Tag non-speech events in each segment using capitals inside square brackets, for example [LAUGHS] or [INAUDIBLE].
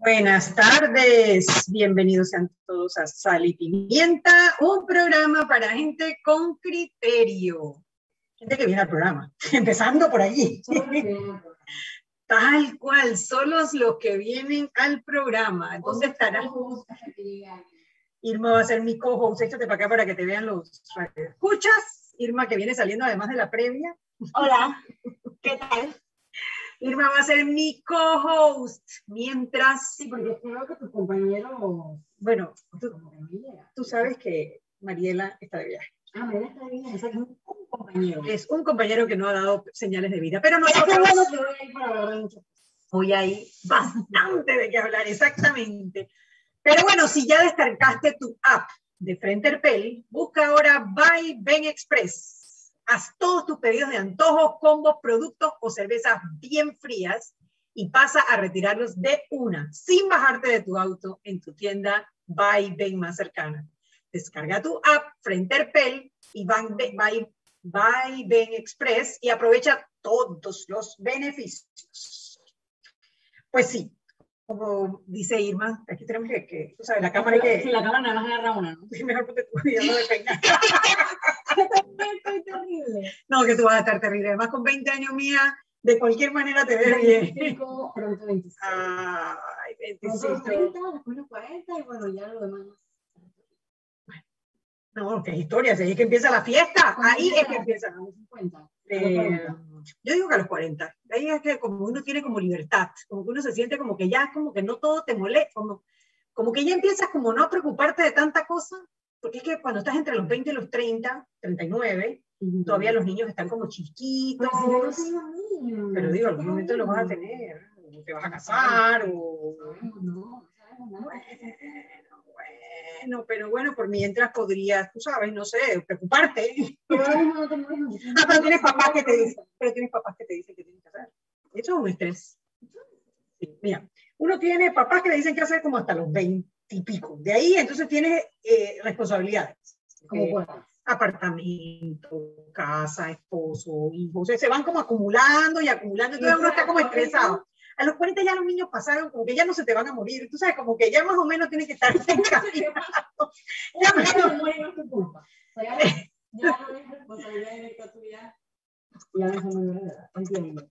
Buenas tardes, bienvenidos sean todos a Sal y Pimienta, un programa para gente con criterio. Gente que viene al programa, [LAUGHS] empezando por allí. [LAUGHS] Tal cual, solos los que vienen al programa. ¿Dónde estará? Irma va a ser mi co-host, échate para acá para que te vean los escuchas. Irma que viene saliendo además de la previa. Hola, ¿qué tal? Irma va a ser mi co-host mientras... Sí, porque creo que tu compañero... Bueno, tú, tú sabes que Mariela está de viaje. Ah, Mariela está de viaje, o sea, que es un compañero. Es un compañero que no ha dado señales de vida, pero nosotros... qué bueno que voy a ir para hablar de mucho. Hoy hay bastante de qué hablar, exactamente. Pero bueno, si ya descargaste tu app de Frenterpel, busca ahora Buy Ben Express. Haz todos tus pedidos de antojos, combos, productos o cervezas bien frías y pasa a retirarlos de una, sin bajarte de tu auto en tu tienda Buy Ben más cercana. Descarga tu app Frenterpel y Buy, Buy, Ben Express y aprovecha todos los beneficios. Pues sí, como dice Irma, aquí tenemos que, que sabes, la cámara que... Si la cámara nada más agarra una, ¿no? [LAUGHS] Mejor porque tú ya no [LAUGHS] Estoy terrible. No, que tú vas a estar terrible. Además, con 20 años mía, de cualquier manera te ves bien. 25, pronto 26. Ay, Nosotros 25. 30, después los 40 y bueno, ya lo demás. No, qué historia, si ahí es que empieza la fiesta, ahí es que empieza. A los 50. Eh, yo digo que a los 40, ahí es que como uno tiene como libertad, como que uno se siente como que ya, como que no todo te molesta, como, como que ya empiezas como no a preocuparte de tanta cosa, porque es que cuando estás entre los 20 y los 30, 39, todavía los niños están como chiquitos, Pero si yo no tengo niños. pero digo, algún momento los vas a tener, o te vas a casar, o... No, no, Bueno, bueno, pero bueno, por mientras podrías, tú sabes, no sé, preocuparte. [LAUGHS] Ah, pero tienes papás que te dicen, pero tienes papás que te dicen que tienes que hacer. Eso es un estrés. Sí, mira, uno tiene papás que le dicen que hacer como hasta los 20 y pico. De ahí entonces tienes eh, responsabilidades. Como puedas. apartamento, casa, esposo, hijos. O sea, se van como acumulando y acumulando. Entonces uno está como estresado. A los 40 ya los niños pasaron, como que ya no se te van a morir. Tú sabes, como que ya más o menos tienes que estar [LAUGHS] encaminados. Ya más [LAUGHS] o es tu culpa. O sea, ya, no es responsabilidad directa tuya. Ya no es.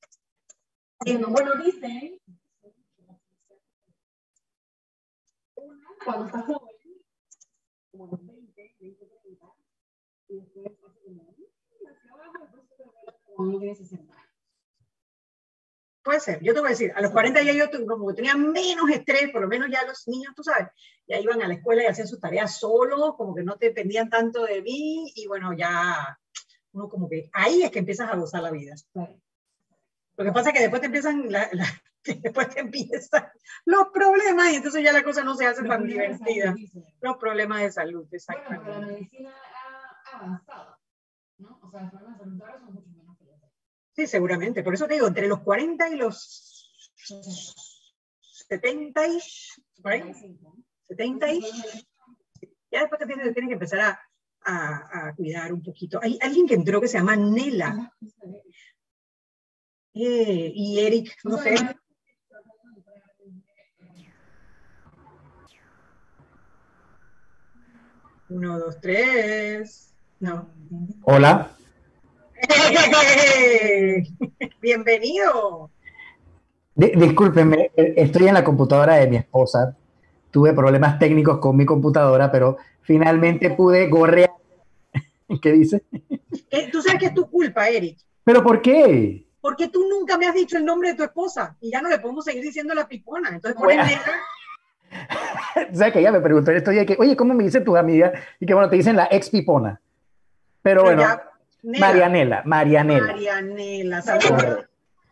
Entiendo. Bueno, dicen. Cuando estás joven, como [LAUGHS] a los 20, 20, 30, y después hace como, "Mm, hacia abajo, después se cuando uno tiene 60 años. Puede ser, yo te voy a decir, a los 40 ya yo como que tenía menos estrés, por lo menos ya los niños, tú sabes, ya iban a la escuela y hacían sus tareas solos, como que no te dependían tanto de mí, y bueno, ya uno como que ahí es que empiezas a gozar la vida. Claro. Lo que pasa es que después te empiezan, la- la- [LAUGHS] que después te empiezan los problemas y entonces ya la cosa no se hace Los tan divertida. Los problemas de salud, Bueno, pero la exactamente. medicina ha avanzado, ¿no? O sea, los problemas de salud ahora son mucho menos que los Sí, seguramente. Por eso te digo, entre los 40 y los 70 y, por ahí, 65, ¿no? 70 y, ya después te tienes, que empezar a, a- a cuidar un poquito. Hay alguien que entró que se llama Nela eh, y Eric, no sé. Uno, dos, tres. No. Hola. [LAUGHS] Bienvenido. Di- discúlpenme, eh, estoy en la computadora de mi esposa. Tuve problemas técnicos con mi computadora, pero finalmente pude gorrear. [LAUGHS] ¿Qué dice? Eh, Tú sabes que es tu culpa, Eric. ¿Pero por qué? Porque tú nunca me has dicho el nombre de tu esposa y ya no le podemos seguir diciendo la pipona. Entonces, por Bueno. ende, [LAUGHS] ¿Sabes que ella me preguntó en estos días que, oye, ¿cómo me dicen tus amigas? Y que bueno, te dicen la ex pipona. Pero bueno, ya, Nela. Marianela, Marianela. Marianela, saludos. Correcto.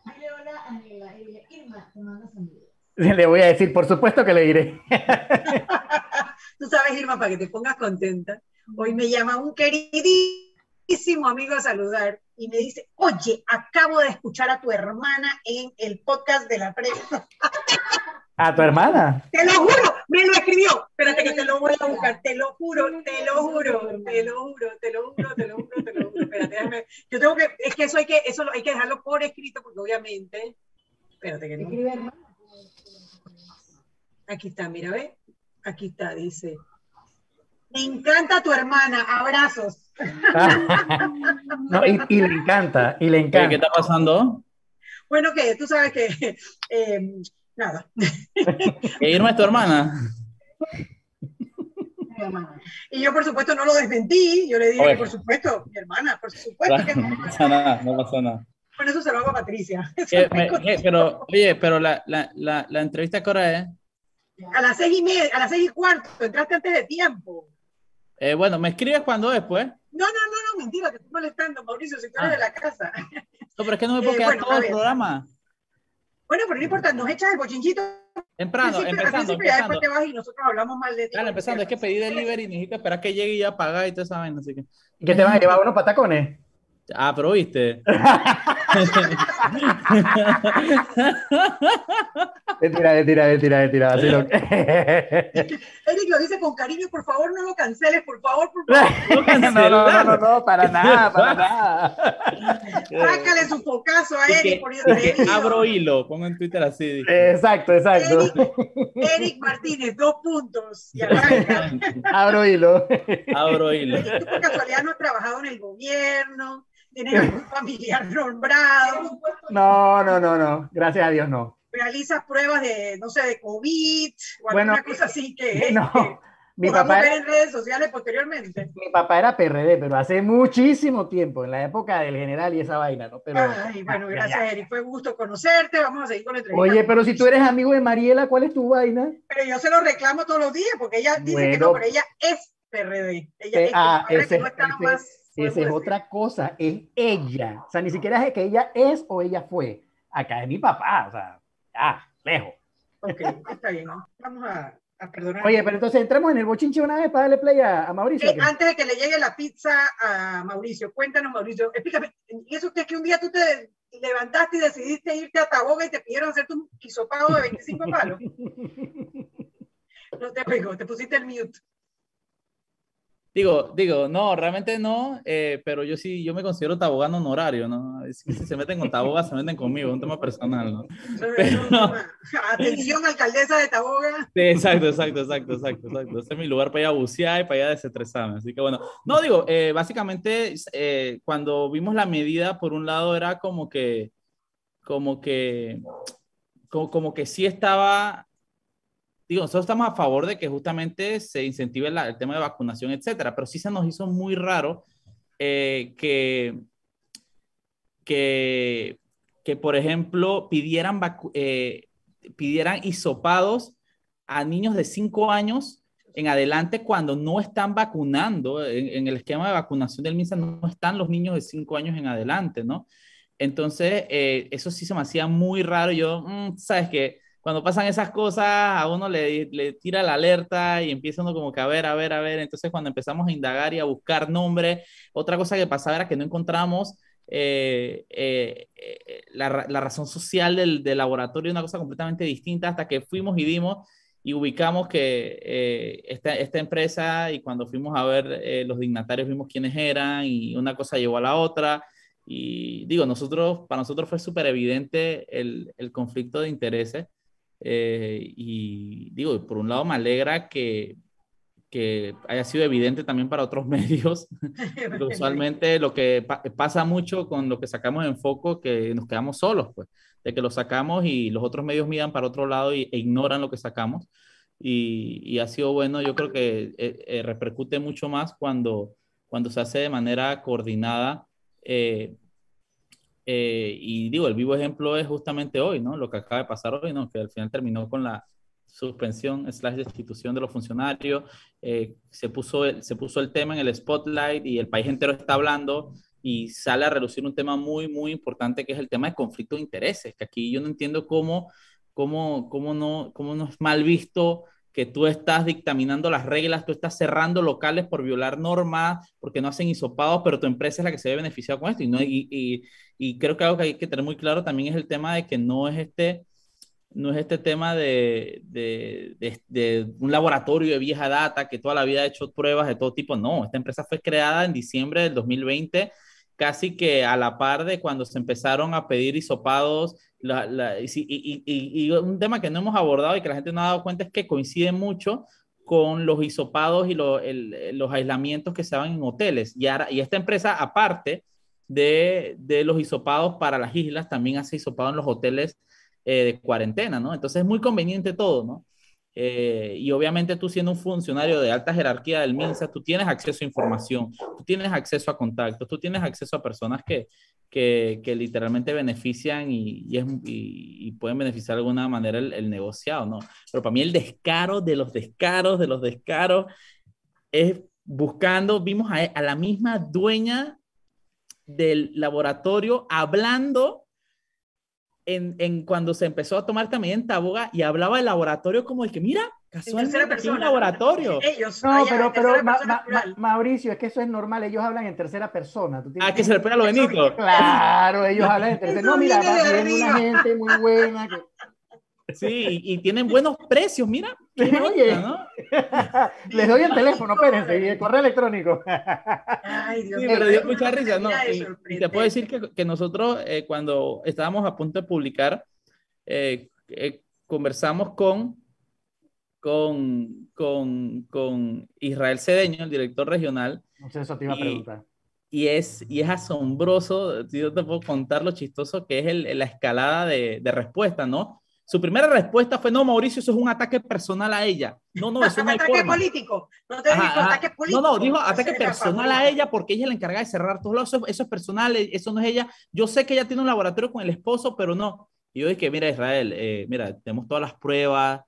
Dile hola a Nela y dile, Irma, te mando saludos. Le voy a decir, por supuesto que le diré. [LAUGHS] Tú sabes, Irma, para que te pongas contenta. Hoy me llama un queridísimo amigo a saludar y me dice, oye, acabo de escuchar a tu hermana en el podcast de la prensa. [LAUGHS] ¿A tu hermana? Te lo juro, me lo escribió. Espérate que te lo voy a buscar, te lo juro, te lo juro, te lo juro, te lo juro, te lo juro, te lo juro. Espérate, déjame. Yo tengo que, es que eso hay que, eso hay que dejarlo por escrito porque obviamente, espérate que no. Escribe hermana. Aquí está, mira, ve. Aquí está, dice. Me encanta tu hermana, abrazos. [LAUGHS] no, y, y, le encanta, y le encanta. ¿Qué está pasando? Bueno, que tú sabes que, eh, nada. ¿Que Irma es tu hermana? Y yo, por supuesto, no lo desmentí. Yo le dije que, por supuesto, mi hermana, por supuesto que no. pasa nada, no pasa nada. Bueno, eso se lo hago a Patricia. [LAUGHS] Me, pero, oye, pero la, la, la, la entrevista qué hora es? A las seis y media, a las seis y cuarto, entraste antes de tiempo. Eh, bueno, ¿me escribes cuando después? No, no, no, no, mentira, te estoy molestando, Mauricio, si tú eres ah. de la casa. No, pero es que no me puedo eh, quedar bueno, todo el programa. Bueno, pero no importa, nos echas el bochinchito. Temprano, empezando, empezando. Ya después te vas y nosotros hablamos mal de ti. Claro, empezando, es que pedí delivery y necesito esperar que llegue y ya pagar y todo eso, así que... ¿Y qué te vas a llevar unos patacones? Ah, pero viste. [LAUGHS] mentira, mentira, mentira, mentira. Así lo... [LAUGHS] Eric lo dice con cariño, por favor no lo canceles, por favor, por [LAUGHS] favor. No, no, no, no, no, para nada, para nada. Sácale su focazo a Eric. Por abro hilo, pongo en Twitter así. Exacto, exacto. Eric, Martínez, dos puntos. abro hilo. Abro hilo. Tú por casualidad no has trabajado en el gobierno ¿Tienes algún familiar nombrado? No, no, no, no. Gracias a Dios no. ¿Realizas pruebas de, no sé, de COVID o alguna cosa así que, [LAUGHS] no, que mi papá ver en redes sociales posteriormente? Mi papá era PRD, pero hace muchísimo tiempo, en la época del general y esa vaina, ¿no? Pero, Ay, bueno, gracias, Eric. Fue gusto conocerte. Vamos a seguir con la entrevista. Oye, pero si tú eres amigo de Mariela, ¿cuál es tu vaina? Pero yo se lo reclamo todos los días porque ella dice que no, pero ella es PRD. Ella eh, es, ah, ese, no está ese, más esa es otra cosa, es ella. O sea, ni siquiera es que ella es o ella fue. Acá es mi papá, o sea, ya, lejos. Ok, está bien. Vamos a, a perdonar. Oye, pero entonces entremos en el bochinche una vez para darle play a, a Mauricio. Eh, antes de que le llegue la pizza a Mauricio, cuéntanos, Mauricio, explícame, ¿y eso es que un día tú te levantaste y decidiste irte a Taboga y te pidieron hacer tu quisopago de 25 palos? [LAUGHS] no te pegó, te pusiste el mute. Digo, digo, no, realmente no, eh, pero yo sí, yo me considero tabogano honorario, ¿no? Si se meten con Taboga, se meten conmigo, es un tema personal, ¿no? [LAUGHS] [LAUGHS] Atención, alcaldesa de Taboga. Sí, exacto, exacto, exacto, exacto, exacto. Este es mi lugar para ir a bucear y para ir a desestresarme, así que bueno. No, digo, eh, básicamente, eh, cuando vimos la medida, por un lado era como que, como que, como, como que sí estaba digo, nosotros estamos a favor de que justamente se incentive el tema de vacunación, etcétera, pero sí se nos hizo muy raro eh, que, que, que, por ejemplo, pidieran, eh, pidieran hisopados a niños de 5 años en adelante cuando no están vacunando, en, el esquema de vacunación del MINSA no están los niños de 5 años en adelante, ¿no? Entonces, eh, eso sí se me hacía muy raro. Yo, mm, ¿sabes qué? Cuando pasan esas cosas, a uno le, le, tira la alerta y empieza uno como que a ver, a ver, a ver. Entonces, cuando empezamos a indagar y a buscar nombres, otra cosa que pasaba era que no encontramos eh, eh, eh, la, la, razón social del, del, laboratorio, una cosa completamente distinta, hasta que fuimos y dimos y ubicamos que esta, esta, empresa, y cuando fuimos a ver los dignatarios, vimos quiénes eran, y una cosa llevó a la otra. Y digo, nosotros, para nosotros fue súper evidente el, el conflicto de intereses. Eh, y digo, por un lado me alegra que, que haya sido evidente también para otros [LAUGHS] medios. [LAUGHS] usualmente lo que pasa mucho con lo que sacamos en foco, que nos quedamos solos, pues, de que lo sacamos y los otros medios miran para otro lado y, e ignoran lo que sacamos. Y, y, ha sido bueno, yo creo que eh, eh, repercute mucho más cuando, cuando se hace de manera coordinada eh, y digo, el vivo ejemplo es justamente hoy, ¿no? Lo que acaba de pasar hoy, ¿no? Que al final terminó con la suspensión slash destitución de los funcionarios. Eh, se, puso el, se puso el tema en el spotlight y el país entero está hablando y sale a relucir un tema muy, muy importante que es el tema de conflicto de intereses, que aquí yo no entiendo cómo, cómo, cómo, no, cómo no es mal visto que tú estás dictaminando las reglas, tú estás cerrando locales por violar normas, porque no hacen hisopados, pero tu empresa es la que se ve beneficiada con esto. Y, no, y, y, creo que algo que hay que tener muy claro también es el tema de que no es este, no es este tema de, de, de, de, un laboratorio de vieja data que toda la vida ha hecho pruebas de todo tipo. No, esta empresa fue creada en diciembre del 2020 casi que a la par de cuando se empezaron a pedir hisopados. y, un tema que no hemos abordado y que la gente no ha dado cuenta es que coincide mucho con los hisopados y los aislamientos que se daban en hoteles. Y, y esta empresa, aparte de, de, los hisopados para las islas, también hace hisopado en los hoteles eh, de cuarentena, ¿no? Entonces es muy conveniente todo, ¿no? Eh, y obviamente tú siendo un funcionario de alta jerarquía del MINSA, tú tienes acceso a información, tú tienes acceso a contactos, tú tienes acceso a personas que, que, que literalmente benefician y, y, pueden beneficiar de alguna manera el, el, negociado, ¿no? Pero para mí el descaro de los descaros, de los descaros, es buscando, vimos a, a la misma dueña del laboratorio hablando en, en, cuando se empezó a tomar también en Taboga y hablaba del laboratorio como el que, mira, casualmente un laboratorio. [LAUGHS] Ellos, no, pero, pero ma, ma, Mauricio, es que eso es normal, ellos hablan en tercera persona. ah, que se le pega lo Benito. Claro, ellos hablan en tercera. No, mira, bien una gente muy buena. Que... Sí, y, tienen buenos precios, mira. Oye, ¿no? [LAUGHS] les doy el teléfono, espérense, y el correo electrónico. Ay, Dios sí, pero dio mucha risa, ¿no? Y, te puedo decir que, que nosotros, eh, cuando estábamos a punto de publicar, eh, eh, conversamos con, con, con, con, Israel Cedeño, el director regional. No sé, eso te iba a preguntar. Y es, y es asombroso, yo te puedo contar lo chistoso que es el, la escalada de, de respuesta, ¿no? Su primera respuesta fue, no, Mauricio, eso es un ataque personal a ella. No, no, [LAUGHS] eso no hay Ataque político. No te dijo ataque político. No, no, dijo ataque personal a ella porque ella es la encargada de cerrar todos lados. Eso, eso, es personal, eso no es ella. Yo sé que ella tiene un laboratorio con el esposo, pero no. Y yo dije, mira, Israel, eh, mira, tenemos todas las pruebas,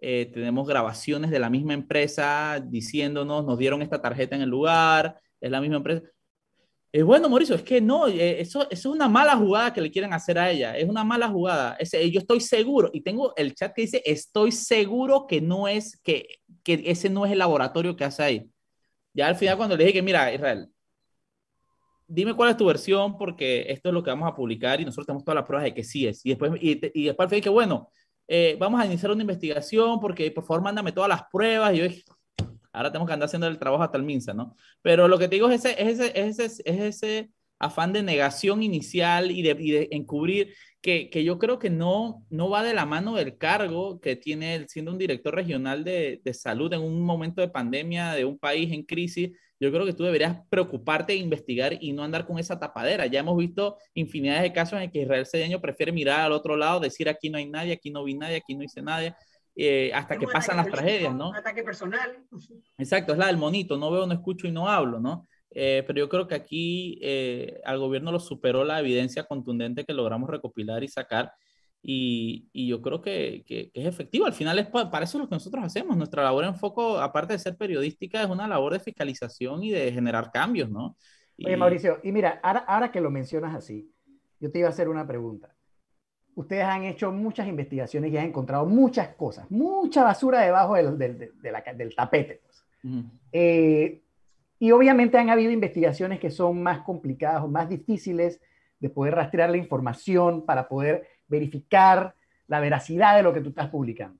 eh, tenemos grabaciones de la misma empresa diciéndonos, nos dieron esta tarjeta en el lugar, es la misma empresa. Es bueno, Mauricio, es que no, eh, eso, es una mala jugada que le quieren hacer a ella, es una mala jugada. Ese, yo estoy seguro, y tengo el chat que dice, estoy seguro que no es, que, que ese no es el laboratorio que hace ahí. Ya al final cuando le dije que, mira, Israel, dime cuál es tu versión, porque esto es lo que vamos a publicar y nosotros tenemos todas las pruebas de que sí es. Y después, y, y después dije que, bueno, eh, vamos a iniciar una investigación porque por favor mándame todas las pruebas. Y yo dije, Ahora tenemos que andar haciendo el trabajo hasta el MINSA, ¿no? Pero lo que te digo es ese, es ese, es ese, es ese afán de negación inicial y de, y de encubrir que, que, yo creo que no, no va de la mano del cargo que tiene él siendo un director regional de, de, salud en un momento de pandemia de un país en crisis. Yo creo que tú deberías preocuparte e investigar y no andar con esa tapadera. Ya hemos visto infinidad de casos en que Israel Cedeño prefiere mirar al otro lado, decir aquí no hay nadie, aquí no vi nadie, aquí no hice nadie. Eh, hasta que pasan las tragedias, ¿no? Un ataque personal. Exacto, es la del monito, no veo, no escucho y no hablo, ¿no? Eh, pero yo creo que aquí eh, al gobierno lo superó la evidencia contundente que logramos recopilar y sacar. Y, y yo creo que, que, es efectivo. Al final es para eso lo que nosotros hacemos. Nuestra labor en foco, aparte de ser periodística, es una labor de fiscalización y de generar cambios, ¿no? Y... Oye, Mauricio, y mira, ahora, ahora que lo mencionas así, yo te iba a hacer una pregunta ustedes han hecho muchas investigaciones y han encontrado muchas cosas, mucha basura debajo del, del, de la, del tapete. Pues. eh, y obviamente han habido investigaciones que son más complicadas o más difíciles de poder rastrear la información para poder verificar la veracidad de lo que tú estás publicando.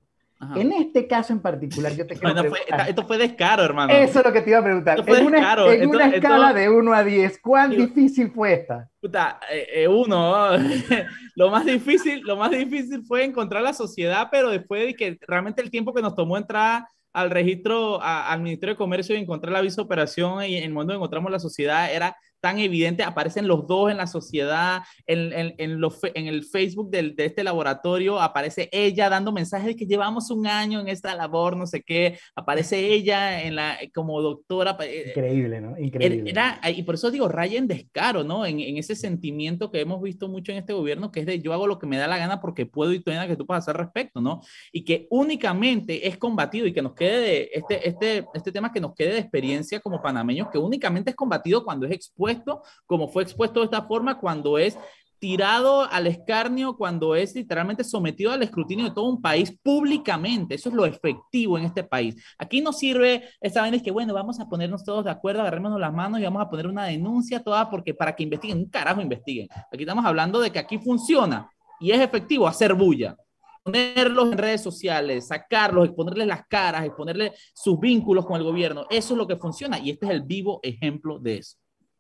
En este caso en particular, yo te [LAUGHS] quiero preguntar, Esto fue descaro, hermano. Eso es lo que te iba a preguntar. En una, en una escala de 1 a 10, ¿cuán difícil fue esta? Puta, eh, eh, uno. [LAUGHS] lo, más difícil, lo más difícil fue encontrar la sociedad, pero después de que realmente el tiempo que nos tomó entrar al registro, al Ministerio de Comercio y encontrar la visa de operación y en el momento que encontramos la sociedad era tan evidente, aparecen los dos en la sociedad, en, en, en, los, en el Facebook del, de este laboratorio, aparece ella dando mensajes de que llevamos un año en esta labor, no sé qué, aparece ella en la, como doctora. Eh, Increíble, ¿no? Increíble. Era, y por eso digo, raya en descaro, ¿no? En, en, ese sentimiento que hemos visto mucho en este gobierno, que es de yo hago lo que me da la gana porque puedo y tú nada que tú puedas hacer respecto, ¿no? Y que únicamente es combatido y que nos quede de este, este, este tema que nos quede de experiencia como panameños, que únicamente es combatido cuando es expuesto como fue expuesto de esta forma cuando es tirado al escarnio cuando es literalmente sometido al escrutinio de todo un país públicamente. Eso es lo efectivo en este país. Aquí no sirve esta vez que, bueno, vamos a ponernos todos de acuerdo, agarrémonos las manos y vamos a poner una denuncia toda porque para que investiguen, un carajo investiguen. Aquí estamos hablando de que aquí funciona y es efectivo hacer bulla ponerlos en redes sociales, sacarlos, exponerles las caras, exponerles sus vínculos con el gobierno. Eso es lo que funciona y este es el vivo ejemplo de eso.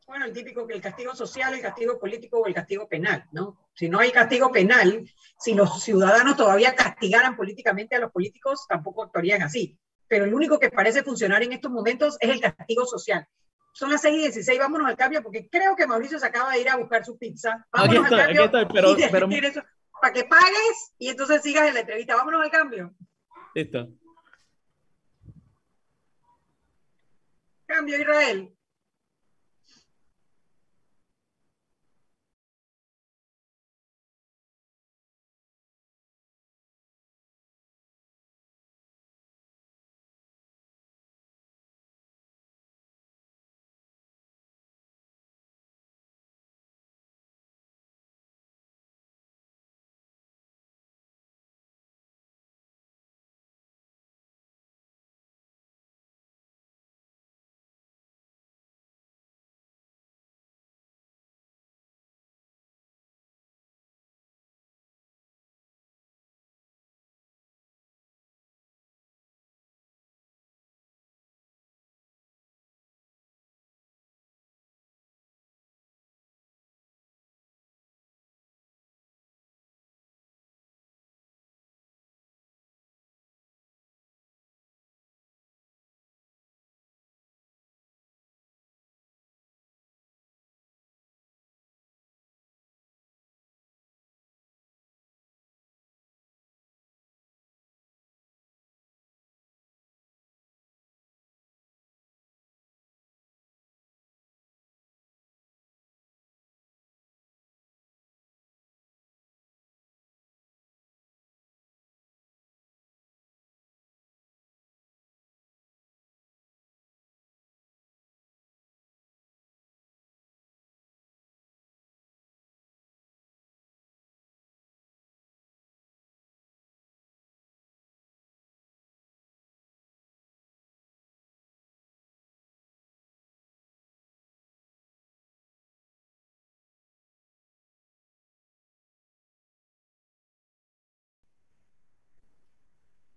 Bueno, el típico que el castigo social, el castigo político o el castigo penal, ¿no? Si no hay castigo penal, si los ciudadanos todavía castigaran políticamente a los políticos, tampoco actuarían así. Pero el único que parece funcionar en estos momentos es el castigo social. Son las 6 y 16, vámonos al cambio, porque creo que Mauricio se acaba de ir a buscar su pizza. Vámonos Aquí estoy, al cambio. aquí estoy, pero- y pero- decir eso, para que pagues y entonces sigas en la entrevista. Vámonos al cambio. Listo. Cambio, Israel.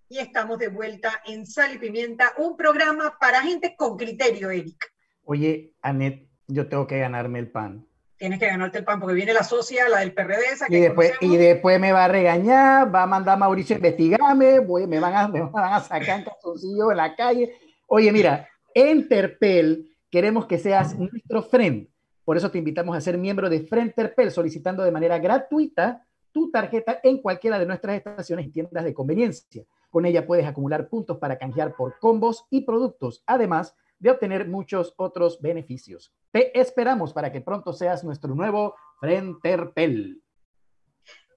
Y estamos de vuelta en Sal y Pimienta, un programa para gente con criterio, Eric. Oye, Anet, yo tengo que ganarme el pan. Tienes que ganarte el pan porque viene la socia, la del PRD, esa Y después, conocemos. y después me va a regañar, va a mandar a Mauricio a investigarme, voy, me, van a, me van a sacar en calzoncillo en la calle. Oye, mira, en Terpel queremos que seas nuestro friend. Por eso te invitamos a ser miembro de Friend Terpel, solicitando de manera gratuita tu tarjeta en cualquiera de nuestras estaciones y tiendas de conveniencia. Con ella puedes acumular puntos para canjear por combos y productos, además de obtener muchos otros beneficios. Te esperamos para que pronto seas nuestro nuevo Friend Terpel.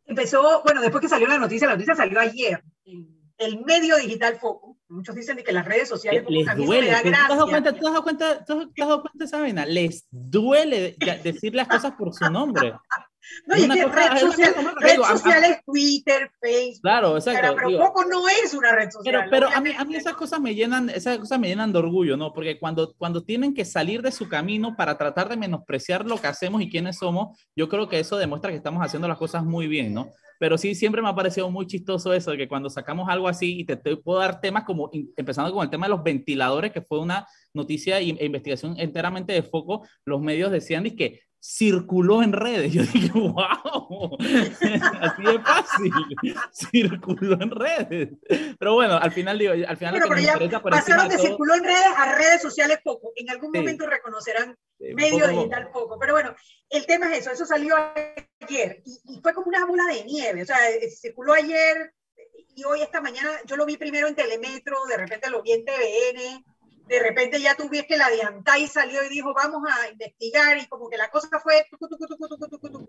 Empezó, bueno, después que salió la noticia, la noticia salió ayer, en el medio digital Foco. Muchos dicen que las redes sociales, Les a mí eso me duele. da ¿Tú te has dado cuenta? ¿Tú has dado cuenta? ¿Tú te has dado cuenta de esa vaina? Les duele decir las cosas por su nombre. No, y es que red es social, red Digo, a- a- social es Twitter, Facebook, Claro, exacto. pero digo, Foco no es una red social. Pero, pero a, mí, a mí esas cosas me llenan, esas cosas me llenan de orgullo, ¿no? Porque cuando, cuando tienen que salir de su camino para tratar de menospreciar lo que hacemos y quiénes somos, yo creo que eso demuestra que estamos haciendo las cosas muy bien, ¿no? Pero sí, siempre me ha parecido muy chistoso eso, de que cuando sacamos algo así, y te, te puedo dar temas como, empezando con el tema de los ventiladores, que fue una noticia e investigación enteramente de foco, los medios decían que circuló en redes. Yo dije, wow, [LAUGHS] así de fácil, circuló en redes. Pero bueno, al final digo, al final Bueno, pero ya pasaron de todo, circuló en redes a redes sociales Foco. En algún Sí. momento reconocerán medio poco- digital Foco. Pero bueno, el tema es eso, eso salió ayer y, y fue como una bola de nieve. O sea, eh, circuló ayer y hoy, esta mañana, yo lo vi primero en Telemetro, de repente lo vi en TVN. De repente ya tú ves que la de salió y dijo, vamos a investigar, y como que la cosa fue...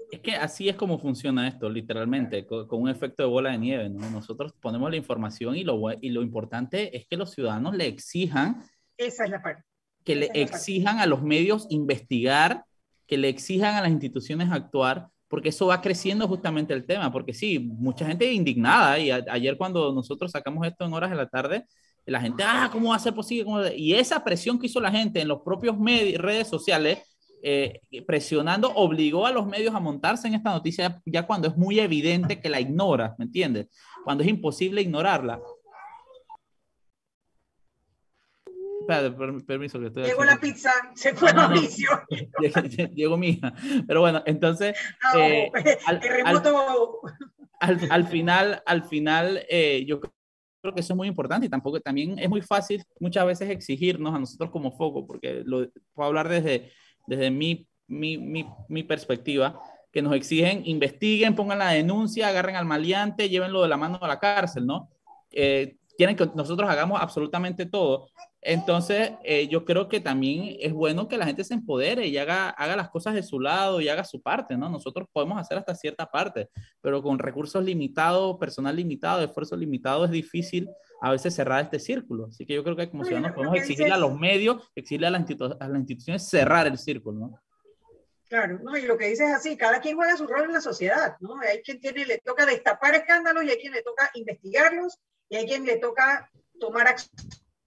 Es que así es como funciona esto, literalmente, co- con, un efecto de bola de nieve, ¿no? Nosotros ponemos la información y lo, y lo importante es que los ciudadanos le exijan, Esa es la parte. que le exijan a los medios investigar, que le exijan a las instituciones actuar, porque eso va creciendo justamente el tema, porque sí, mucha gente indignada, y a- ayer cuando nosotros sacamos esto en horas de la tarde, la gente, ah, ¿cómo va a ser posible? ¿Cómo va a ser?". Y esa presión que hizo la gente en los propios medios, redes sociales, eh, presionando, obligó a los medios a montarse en esta noticia ya cuando es muy evidente que la ignoras, ¿me entiendes? Cuando es imposible ignorarla. espérate, permiso que estoy Llegó la pizza, se fue Mauricio. [LAUGHS] Llegó mi hija. Pero bueno, entonces... Ah, eh, al, remoto... al, final, al final eh, yo creo que eso es muy importante y tampoco también es muy fácil muchas veces exigirnos a nosotros como foco, porque lo puedo hablar desde, desde mi, mi, mi, mi perspectiva, que nos exigen investiguen, pongan la denuncia, agarren al maleante, llévenlo de la mano a la cárcel, ¿no? Eh, quieren que nosotros hagamos absolutamente todo. Entonces, eh, yo creo que también es bueno que la gente se empodere y haga, haga las cosas de su lado y haga su parte, ¿no? Nosotros podemos hacer hasta cierta parte, pero con recursos limitados, personal limitado, esfuerzo limitado, es difícil a veces cerrar este círculo. Así que yo creo que como ciudadanos podemos exigirle a los medios, exigirle a, las instituciones cerrar el círculo, ¿no? Claro, ¿no? y lo que dices es así, cada quien juega su rol en la sociedad, ¿no? Hay quien tiene, le toca destapar escándalos y hay quien le toca investigarlos y hay quien le toca tomar acción,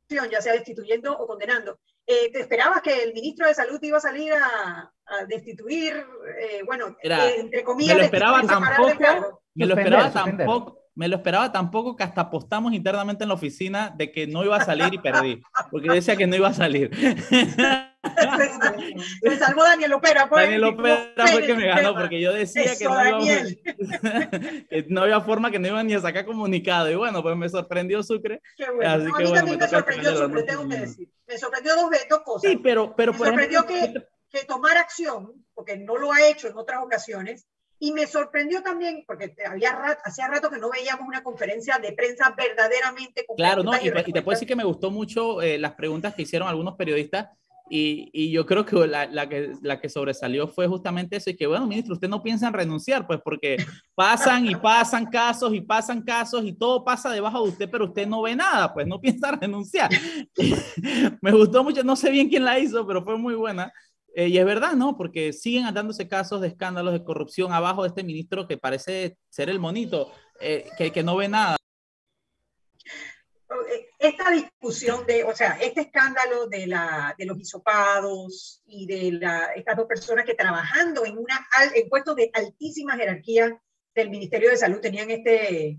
ya sea destituyendo o condenando. Eh, ¿Te esperabas que el ministro de Salud iba a salir a, destituir, eh, bueno, eh, entre comillas, me lo esperaba tampoco, me lo esperaba tampoco, me lo esperaba tampoco que hasta apostamos internamente en la oficina de que no iba a salir y perdí, porque decía que no iba a salir. [LAUGHS] [LAUGHS] Me salvó Daniel Opera. Pues, Daniel Opera fue que me ganó, porque yo decía que, no [LAUGHS] que, no había forma que no iban ni a sacar comunicado. Y bueno, pues me sorprendió Sucre. Qué bueno. Así a mí también me, sorprendió Sucre, tengo que decir. Me sorprendió dos, dos cosas. Sí, pero, pero me sorprendió que, que tomar acción, porque no lo ha hecho en otras ocasiones, y me sorprendió también, porque había hacía rato que no veíamos una conferencia de prensa verdaderamente Claro, no, y, y, te puedo decir que me gustó mucho eh, las preguntas que hicieron algunos periodistas y, y, yo creo que la, la que la que sobresalió fue justamente eso, y que bueno, ministro, usted no piensa en renunciar, pues porque pasan y pasan casos y pasan casos y todo pasa debajo de usted, pero usted no ve nada, pues no [LAUGHS] piensa renunciar. [LAUGHS] Me gustó mucho, no sé bien quién la hizo, pero fue muy buena. Eh, y es verdad, ¿no? Porque siguen dándose casos de escándalos de corrupción abajo de este ministro que parece ser el monito, eh, que, que no ve nada esta discusión de, o sea, este escándalo de, la, de los hisopados y de la, estas dos personas que trabajando en, una, en puestos de altísima jerarquía del Ministerio de Salud tenían este,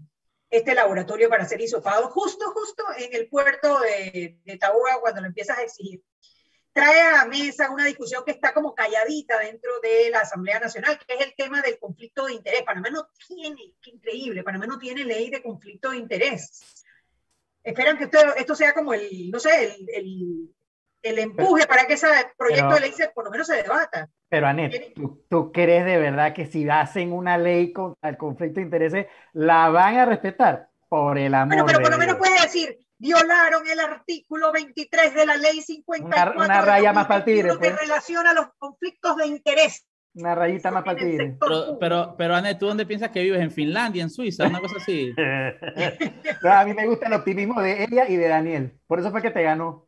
este laboratorio para hacer hisopados, justo, justo en el puerto de, de cuando lo empiezas a exigir. Trae a la mesa una discusión que está como calladita dentro de la Asamblea Nacional, que es el tema del conflicto de interés. Panamá no tiene, qué increíble, Panamá no tiene ley de conflicto de interés esperan que esto, sea como el, no sé, el, el, empuje para que ese proyecto de ley se, por lo menos se debata. Pero Anet, ¿tú, crees de verdad que si hacen una ley contra el conflicto de intereses, la van a respetar? Por el amor bueno, pero por lo menos puede decir, violaron el artículo 23 de la ley 54 una, raya más para que pues. relaciona los conflictos de interés. Una rayita más para ti. Pero, pero, pero Anne, ¿tú dónde piensas que vives? ¿En Finlandia, en Suiza? Una cosa así. [LAUGHS] a mí me gusta el optimismo de ella y de Daniel. Por eso fue que te ganó.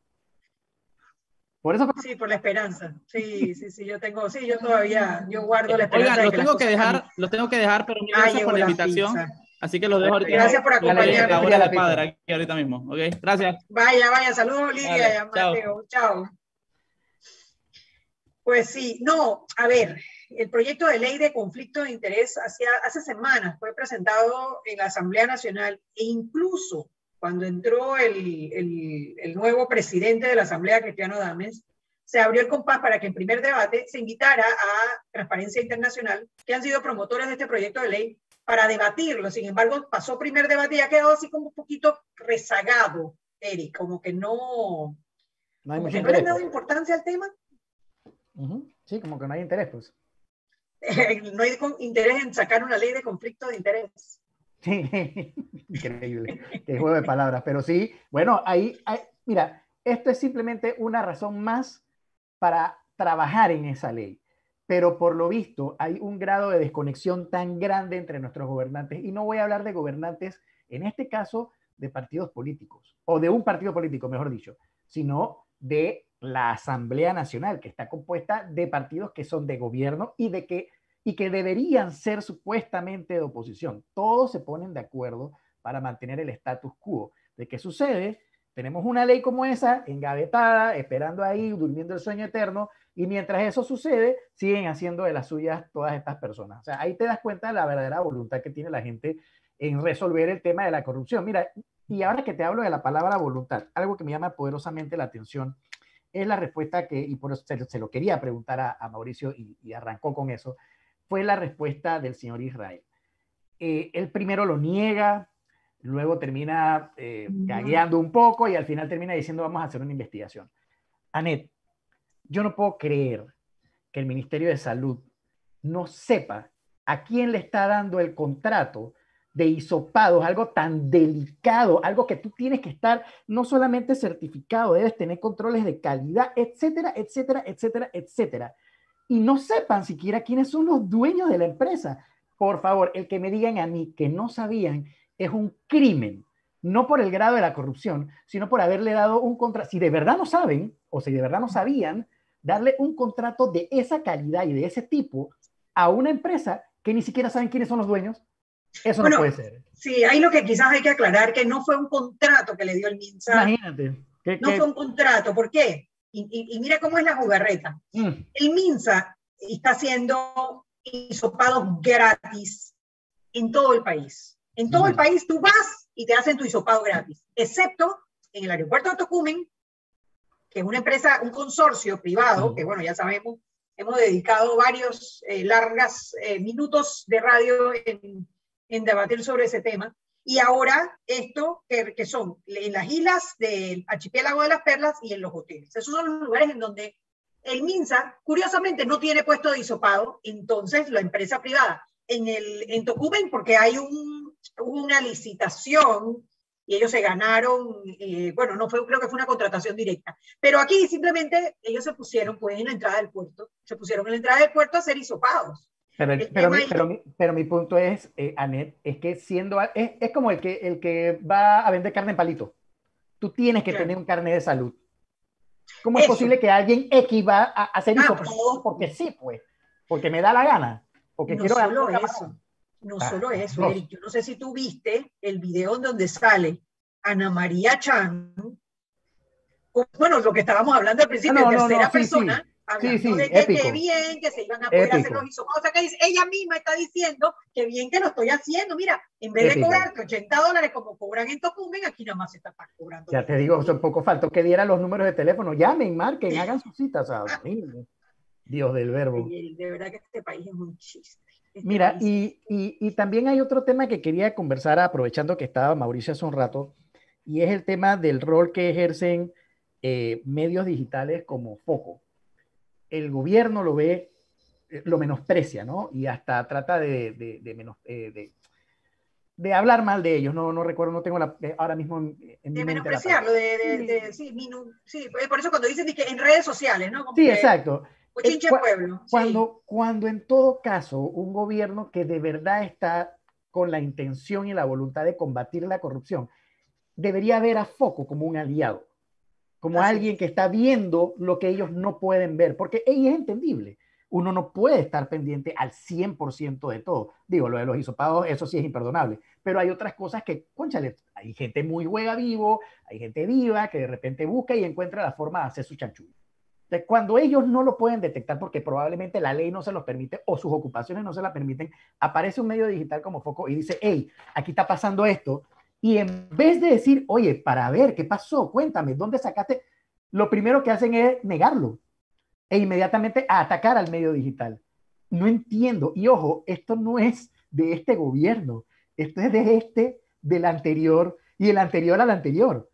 Por eso Sí, por la esperanza. Sí, sí, sí, yo tengo, sí, yo todavía, yo guardo la esperanza. Oigan, los tengo que dejar, los tengo que dejar, pero gracias por la invitación. Así que los dejo ahorita. Gracias por acompañarme. La hora de padre aquí ahorita mismo. ¿Ok? Gracias. Vaya, vaya. Saludos, Lidia. Mateo. Chao. Pues sí, no, a ver, el proyecto de ley de conflicto de interés hacia, hace semanas fue presentado en la Asamblea Nacional e incluso cuando entró el, el, nuevo presidente de la Asamblea, Cristiano Dames, se abrió el compás para que en primer debate se invitara a Transparencia Internacional, que han sido promotores de este proyecto de ley, para debatirlo. Sin embargo, pasó primer debate y ha quedado así como un poquito rezagado, Eric, como que no, no, hay no le han dado importancia al tema. Sí, como que no hay interés, pues. [LAUGHS] no hay interés en sacar una ley de conflicto de interés. [LAUGHS] Increíble, qué juego de palabras. Pero sí, bueno, ahí, mira, esto es simplemente una razón más para trabajar en esa ley. Pero por lo visto hay un grado de desconexión tan grande entre nuestros gobernantes. Y no voy a hablar de gobernantes, en este caso, de partidos políticos, o de un partido político, mejor dicho, sino de la Asamblea Nacional, que está compuesta de partidos que son de gobierno y, de que, y que deberían ser supuestamente de oposición. Todos se ponen de acuerdo para mantener el status quo. ¿De qué sucede? Tenemos una ley como esa, engavetada, esperando ahí, durmiendo el sueño eterno, y mientras eso sucede, siguen haciendo de las suyas todas estas personas. O sea, ahí te das cuenta de la verdadera voluntad que tiene la gente en resolver el tema de la corrupción. Mira, Y ahora que te hablo de la palabra voluntad, algo que me llama poderosamente la atención es la respuesta que, y por eso se, lo quería preguntar a, Mauricio y, arrancó con eso, fue la respuesta del señor Israel. Eh, él primero lo niega, luego termina eh, un poco y al final termina diciendo vamos a hacer una investigación. Anet, yo no puedo creer que el Ministerio de Salud no sepa a quién le está dando el contrato de hisopados, algo tan delicado, algo que tú tienes que estar no solamente certificado, debes tener controles de calidad, etcétera, etcétera, etcétera, etcétera. Y no sepan siquiera quiénes son los dueños de la empresa. Por favor, el que me digan a mí que no sabían es un crimen, no por el grado de la corrupción, sino por haberle dado un contrato. Si de verdad no saben, o si de verdad no sabían, darle un contrato de esa calidad y de ese tipo a una empresa que ni siquiera saben quiénes son los dueños, eso no puede ser. Sí, hay lo que quizás hay que aclarar, que no fue un contrato que le dio el MINSA. Imagínate. no fue un contrato. ¿Por qué? Y, mira cómo es la jugarreta. Mm. El MINSA está haciendo hisopados gratis en todo el país. En todo el país tú vas y te hacen tu hisopado gratis, excepto en el aeropuerto de Tocumen, que es una empresa, un consorcio privado, que bueno, ya sabemos, hemos dedicado varios eh, largas eh, minutos de radio en, en, debatir sobre ese tema. Y ahora esto, que, son en las islas del archipiélago de las perlas y en los hoteles. Esos son los lugares en donde el MINSA, curiosamente, no tiene puesto de hisopado, entonces la empresa privada en, el, en Tocumen, porque hay un, una licitación y ellos se ganaron, eh, bueno, no fue, creo que fue una contratación directa, pero aquí simplemente ellos se pusieron pues en la entrada del puerto, se pusieron en la entrada del puerto a ser hisopados. Pero, pero, mi, pero, mi, pero, mi, punto es, eh, Anet, es que siendo, es, es, como el que, el que va a vender carne en palito. Tú tienes que tener un carnet de salud. ¿Cómo es posible que alguien X va a hacer ah, pues, porque sí, pues? Porque me da la gana. Porque no quiero solo eso. No ah, solo eso, Eric. Yo no sé si tú viste el video donde sale Ana María Chan. Bueno, lo que estábamos hablando al principio, de tercera persona. Hablando de que, bien, que se iban a poder hacer los hisopados. O sea, que ella misma está diciendo que bien que lo estoy haciendo. Mira, en vez de cobrarte 80 dólares como cobran en Tocumen, aquí nada más se está cobrando. Ya te digo, un poco faltó que dieran los números de teléfono. Llamen, marquen, [LAUGHS] hagan sus citas. Dios del verbo. De verdad que este país es un chiste. Este Mira, y, y, también hay otro tema que quería conversar, aprovechando que estaba Mauricio hace un rato, y es el tema del rol que ejercen eh, medios digitales como foco. El gobierno lo ve, eh, lo menosprecia, ¿no? Y hasta trata de, de, de, menos, eh, de hablar mal de ellos, no, no recuerdo, no tengo la, ahora mismo en, en De menospreciarlo, de, sí, sí, por eso cuando dicen que en redes sociales, ¿no? sí, exacto. pueblo. Cuando, cuando en todo caso un gobierno que de verdad está con la intención y la voluntad de combatir la corrupción, debería ver a Foco como un aliado, como alguien que está viendo lo que ellos no pueden ver, porque es entendible. Uno no puede estar pendiente al 100% de todo. Digo, lo de los hisopados, eso sí es imperdonable. Pero hay otras cosas que, conchale, hay gente muy juega vivo, hay gente viva que de repente busca y encuentra la forma de hacer su chanchullo. Entonces, cuando ellos no lo pueden detectar porque probablemente la ley no se los permite o sus ocupaciones no se la permiten, aparece un medio digital como Foco y dice, hey, aquí está pasando esto, y en vez de decir, oye, para ver qué pasó, cuéntame, ¿dónde sacaste? Lo primero que hacen es negarlo e inmediatamente atacar al medio digital. No entiendo. Y ojo, esto no es de este gobierno, esto es de este, del anterior y el anterior al anterior.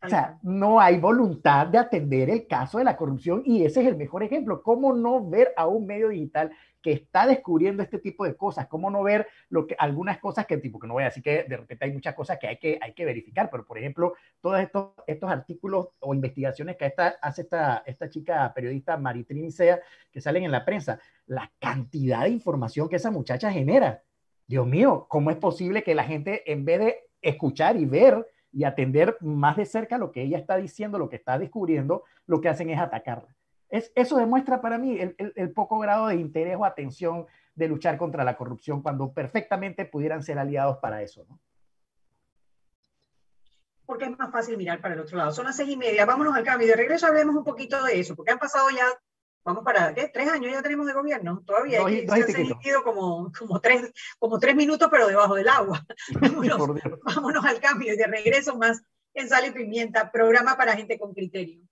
O sea, no hay voluntad de atender el caso de la corrupción y ese es el mejor ejemplo. ¿Cómo no ver a un medio digital que está descubriendo este tipo de cosas? ¿Cómo no ver lo que, algunas cosas que, tipo, que no voy a que de repente hay muchas cosas que hay que, hay que verificar, pero por ejemplo, todos estos, estos artículos o investigaciones que esta, hace esta, esta chica periodista Maritrini Sea, que salen en la prensa, la cantidad de información que esa muchacha genera. Dios mío, ¿cómo es posible que la gente, en vez de escuchar y ver, y atender más de cerca lo que ella está diciendo, lo que está descubriendo, lo que hacen es atacarla. Es, eso demuestra para mí el, el, poco grado de interés o atención de luchar contra la corrupción cuando perfectamente pudieran ser aliados para eso, ¿no? Porque es más fácil mirar para el otro lado. Son las seis y media, vámonos al cambio. De regreso hablemos un poquito de eso, porque han pasado ya vamos para, ¿qué? Tres años ya tenemos de gobierno, todavía hay ha piquito. sentido como, como, tres, como tres minutos, pero debajo del agua. [LAUGHS] [LAUGHS] Vámonos, vámonos al cambio y de regreso más en Sal y Pimienta, programa para gente con criterio.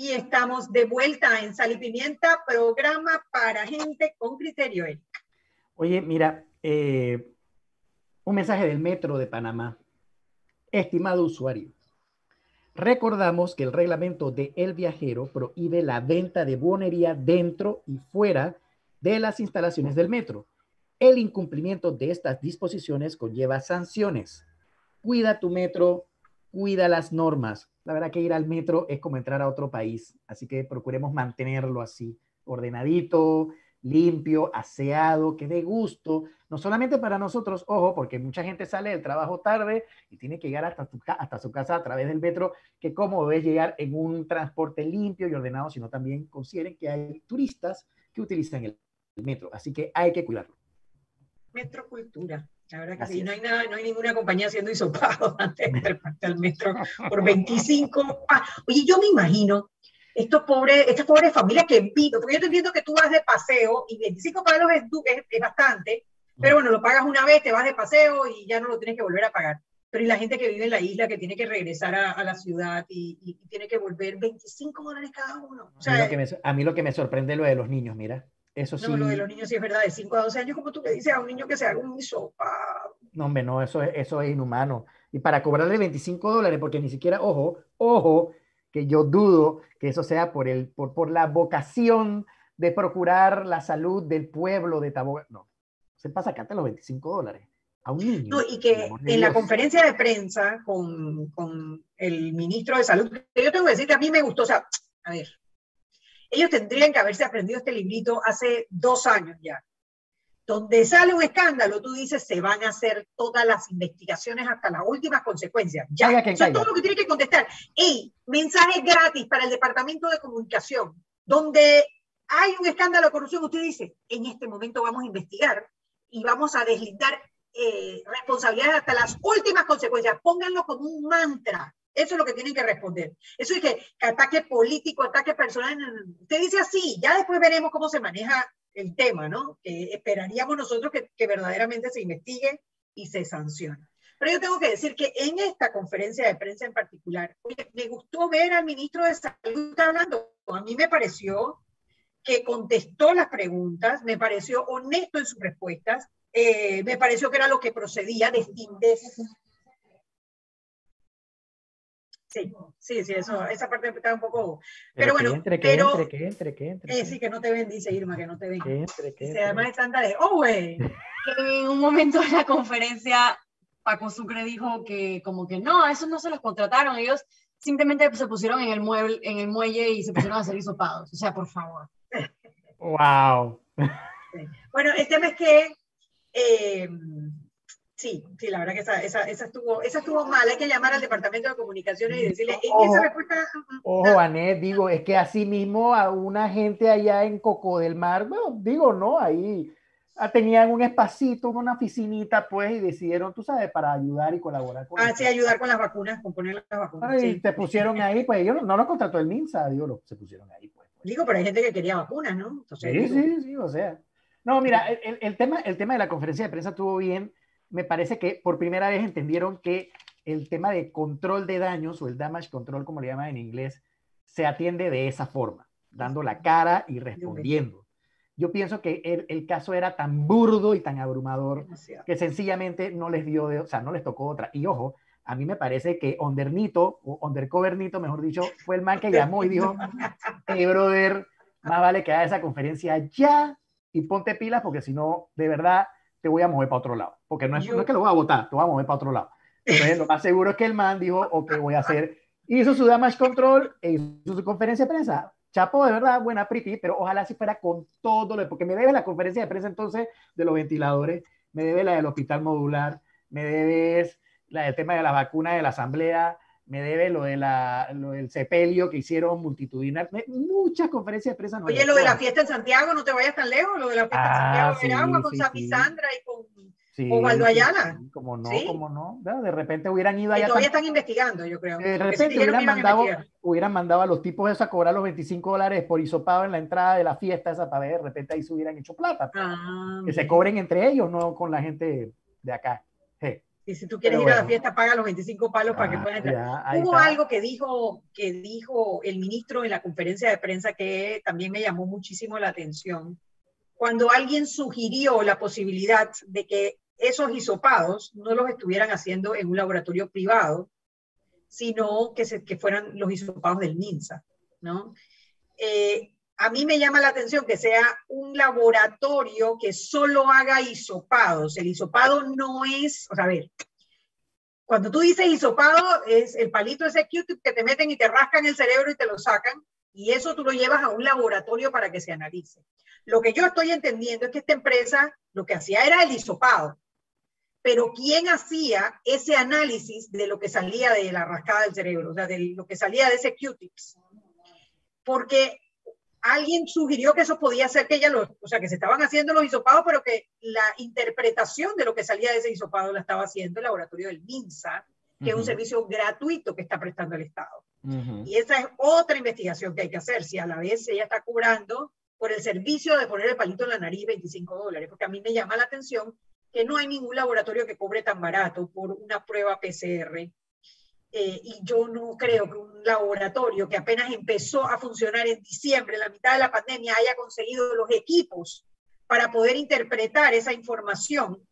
Y estamos de vuelta en Sal y Pimienta, programa para gente con criterio. Eric. Oye, mira, eh, un mensaje del Metro de Panamá. Estimado usuario, recordamos que el reglamento de El Viajero prohíbe la venta de buonería dentro y fuera de las instalaciones del metro. El incumplimiento de estas disposiciones conlleva sanciones. Cuida tu metro, cuida las normas. La verdad que ir al metro es como entrar a otro país, así que procuremos mantenerlo así, ordenadito, limpio, aseado, que dé gusto, no solamente para nosotros, ojo, porque mucha gente sale del trabajo tarde y tiene que llegar hasta, tu hasta su casa a través del metro, que cómodo es llegar en un transporte limpio y ordenado, sino también consideren que hay turistas que utilizan el metro, así que hay que cuidarlo. Metrocultura. La verdad que Así sí, es. no hay, nada, no hay ninguna compañía haciendo hisopado [LAUGHS] antes de treparte al metro [LAUGHS] por 25. pa- Oye, yo me imagino estos pobres, estas pobres familias que viven, porque yo te entiendo que tú vas de paseo y 25 palos es, es, es bastante, pero bueno, lo pagas una vez, te vas de paseo y ya no lo tienes que volver a pagar. Pero y la gente que vive en la isla, que tiene que regresar a, a la ciudad y, y- tiene que volver 25 dólares cada uno. O A mí, sea, lo que me, a mí lo que me sorprende es lo de los niños, mira, eso sí, no, lo de los niños sí es verdad, de 5 a 12 años, como tú le dices a un niño que se haga un hisopado. no, hombre, no, eso es, eso es inhumano. Y para cobrarle 25 dólares, porque ni siquiera, ojo, ojo, que yo dudo que eso sea por, el, por, por la vocación de procurar la salud del pueblo de Taboga. No, se pasa sacarte los 25 dólares a un niño. No, y que en la conferencia de prensa con, con el ministro de Salud, que yo tengo que decir que a mí me gustó, o sea, a ver, ellos tendrían que haberse aprendido este librito hace dos años ya. donde sale un escándalo, tú dices, se van a hacer todas las investigaciones hasta las últimas consecuencias. Ya, eso es todo lo que tiene que contestar. Y mensaje gratis para el Departamento de Comunicación, donde hay un escándalo de corrupción, usted dice, en este momento vamos a investigar y vamos a deslindar eh, responsabilidades hasta las últimas consecuencias. Pónganlo como un mantra. Eso es lo que tienen que responder. Eso es que, que ataque político, ataque personal. Usted dice así, ya después veremos cómo se maneja el tema, ¿no? Esperaríamos nosotros que, verdaderamente se investigue y se sancione. Pero yo tengo que decir que en esta conferencia de prensa en particular, me gustó ver al ministro de Salud hablando. A mí me pareció que contestó las preguntas, me pareció honesto en sus respuestas, eh, me pareció que era lo que procedía de, de- Sí, sí, sí, eso, esa parte está un poco... Pero que bueno, entre, que pero- entre, que entre, que entre. Eh, sí, que no te ven, dice Irma, que no te ven. Que entre, que entre. además están de, oh, güey. que en un momento de la conferencia Paco Sucre dijo que como que no, a esos no se los contrataron, ellos simplemente se pusieron en el, mueble, en el muelle y se pusieron a hacer hisopados. O sea, por favor. Wow. Bueno, el tema es que eh, sí, sí, la verdad que esa, esa, esa estuvo, esa estuvo mal. Hay que llamar al departamento de comunicaciones y decirle, en Ojo. esa respuesta. Ojo, Anet, digo, es que así mismo a una gente allá en Coco del Mar, bueno, digo, no, ahí ah, tenían un espacito, una oficinita, pues, y decidieron, tú sabes, para ayudar y colaborar con Ah, sí, ayudar con las vacunas, con poner las vacunas. Ay, sí. te pusieron ahí, pues ellos no, no lo contrató el MINSA, digo, lo, se pusieron ahí, pues. pues. Digo, pero hay gente que quería vacunas, ¿no? Entonces, Sí, digo, sí, sí, o sea. No, mira, el- el tema, el tema de la conferencia de prensa estuvo bien. Me parece que por primera vez entendieron que el tema de control de daños o el damage control, como le llaman en inglés, se atiende de esa forma, dando la cara y respondiendo. Yo pienso que el, el caso era tan burdo y tan abrumador que sencillamente no les dio, de, o sea, no les tocó otra. Y ojo, a mí me parece que Ondernito, o Undercovernito, mejor dicho, fue el man que llamó y dijo, [LAUGHS] hey, brother, más vale que haga esa conferencia ya y ponte pilas porque si no, de verdad, te voy a mover para otro lado. Porque no es, Yo- no es que lo voy a votar, te voy a mover para otro lado. Entonces, lo más seguro es que el man dijo, ok, voy a hacer, hizo su damage control, e hizo su conferencia de prensa. Chapo, de verdad, buena pretty, pero ojalá si fuera con todo lo, porque me debe la conferencia de prensa entonces de los ventiladores, me debe la del hospital modular, me debes la del tema de la vacuna de la asamblea, me debe lo, de la, lo del sepelio que hicieron multitudinal, muchas conferencias de prensa. no Oye, lo de la fiesta en Santiago, no te vayas tan lejos, lo de la fiesta en Ah, Santiago de sí, Veragua con sí, Sammy sí. Sandra y con. Osvaldo Ayala. como no, como no. De repente hubieran ido allá. todavía tan- están investigando, yo creo. de Porque sí repente hubieran mandado, hubieran mandado a los tipos esos a cobrar los 25 dólares por hisopado en la entrada de la fiesta esa para ver, de repente ahí se hubieran hecho plata. Ah, que se cobren entre ellos, no con la gente de acá. Y si tú quieres Pero ir a la bueno. fiesta, paga los 25 palos para que Ah, puedas entrar. ya, Hubo está. algo que dijo, que dijo el ministro en la conferencia de prensa que también me llamó muchísimo la atención. Cuando alguien sugirió la posibilidad de que esos hisopados no los estuvieran haciendo en un laboratorio privado, sino que, se, que fueran los hisopados del MINSA, ¿no? Eh, a mí me llama la atención que sea un laboratorio que solo haga hisopados. El hisopado no es, o sea, a ver, cuando tú dices hisopado, es el palito ese Q-tip que te meten y te rascan el cerebro y te lo sacan, y eso tú lo llevas a un laboratorio para que se analice. Lo que yo estoy entendiendo es que esta empresa lo que hacía era el hisopado, pero ¿quién hacía ese análisis de lo que salía de la rascada del cerebro, o sea, de lo que salía de ese Q-tips? Porque alguien sugirió que eso podía ser que ella lo, o sea, que se estaban haciendo los hisopados, pero que la interpretación de lo que salía de ese hisopado la estaba haciendo el laboratorio del MINSA, que es un servicio gratuito que está prestando el Estado. Y esa es otra investigación que hay que hacer, si a la vez ella está cobrando por el servicio de poner el palito en la nariz 25 dólares, porque a mí me llama la atención que no hay ningún laboratorio que cobre tan barato por una prueba PCR. Eh, y yo no creo que un laboratorio que apenas empezó a funcionar en diciembre, en la mitad de la pandemia, haya conseguido los equipos para poder interpretar esa información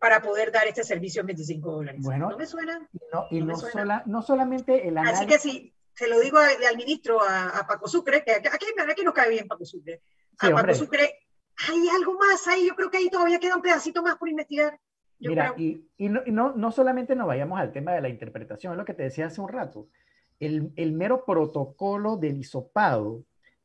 para poder dar este servicio en 25 dólares. Bueno, ¿No me suena? No, y No no, suena. sola- no solamente el Así análisis. que sí, se lo digo a- al ministro, a, a Paco Sucre, que aquí, aquí nos cae bien Paco Sucre. A Sí, Paco. Sucre, hay algo más ahí, yo creo que ahí todavía queda un pedacito más por investigar. Yo Mira, creo. y, y no, y no, no solamente nos vayamos al tema de la interpretación, es lo que te decía hace un rato. El, el mero protocolo del hisopado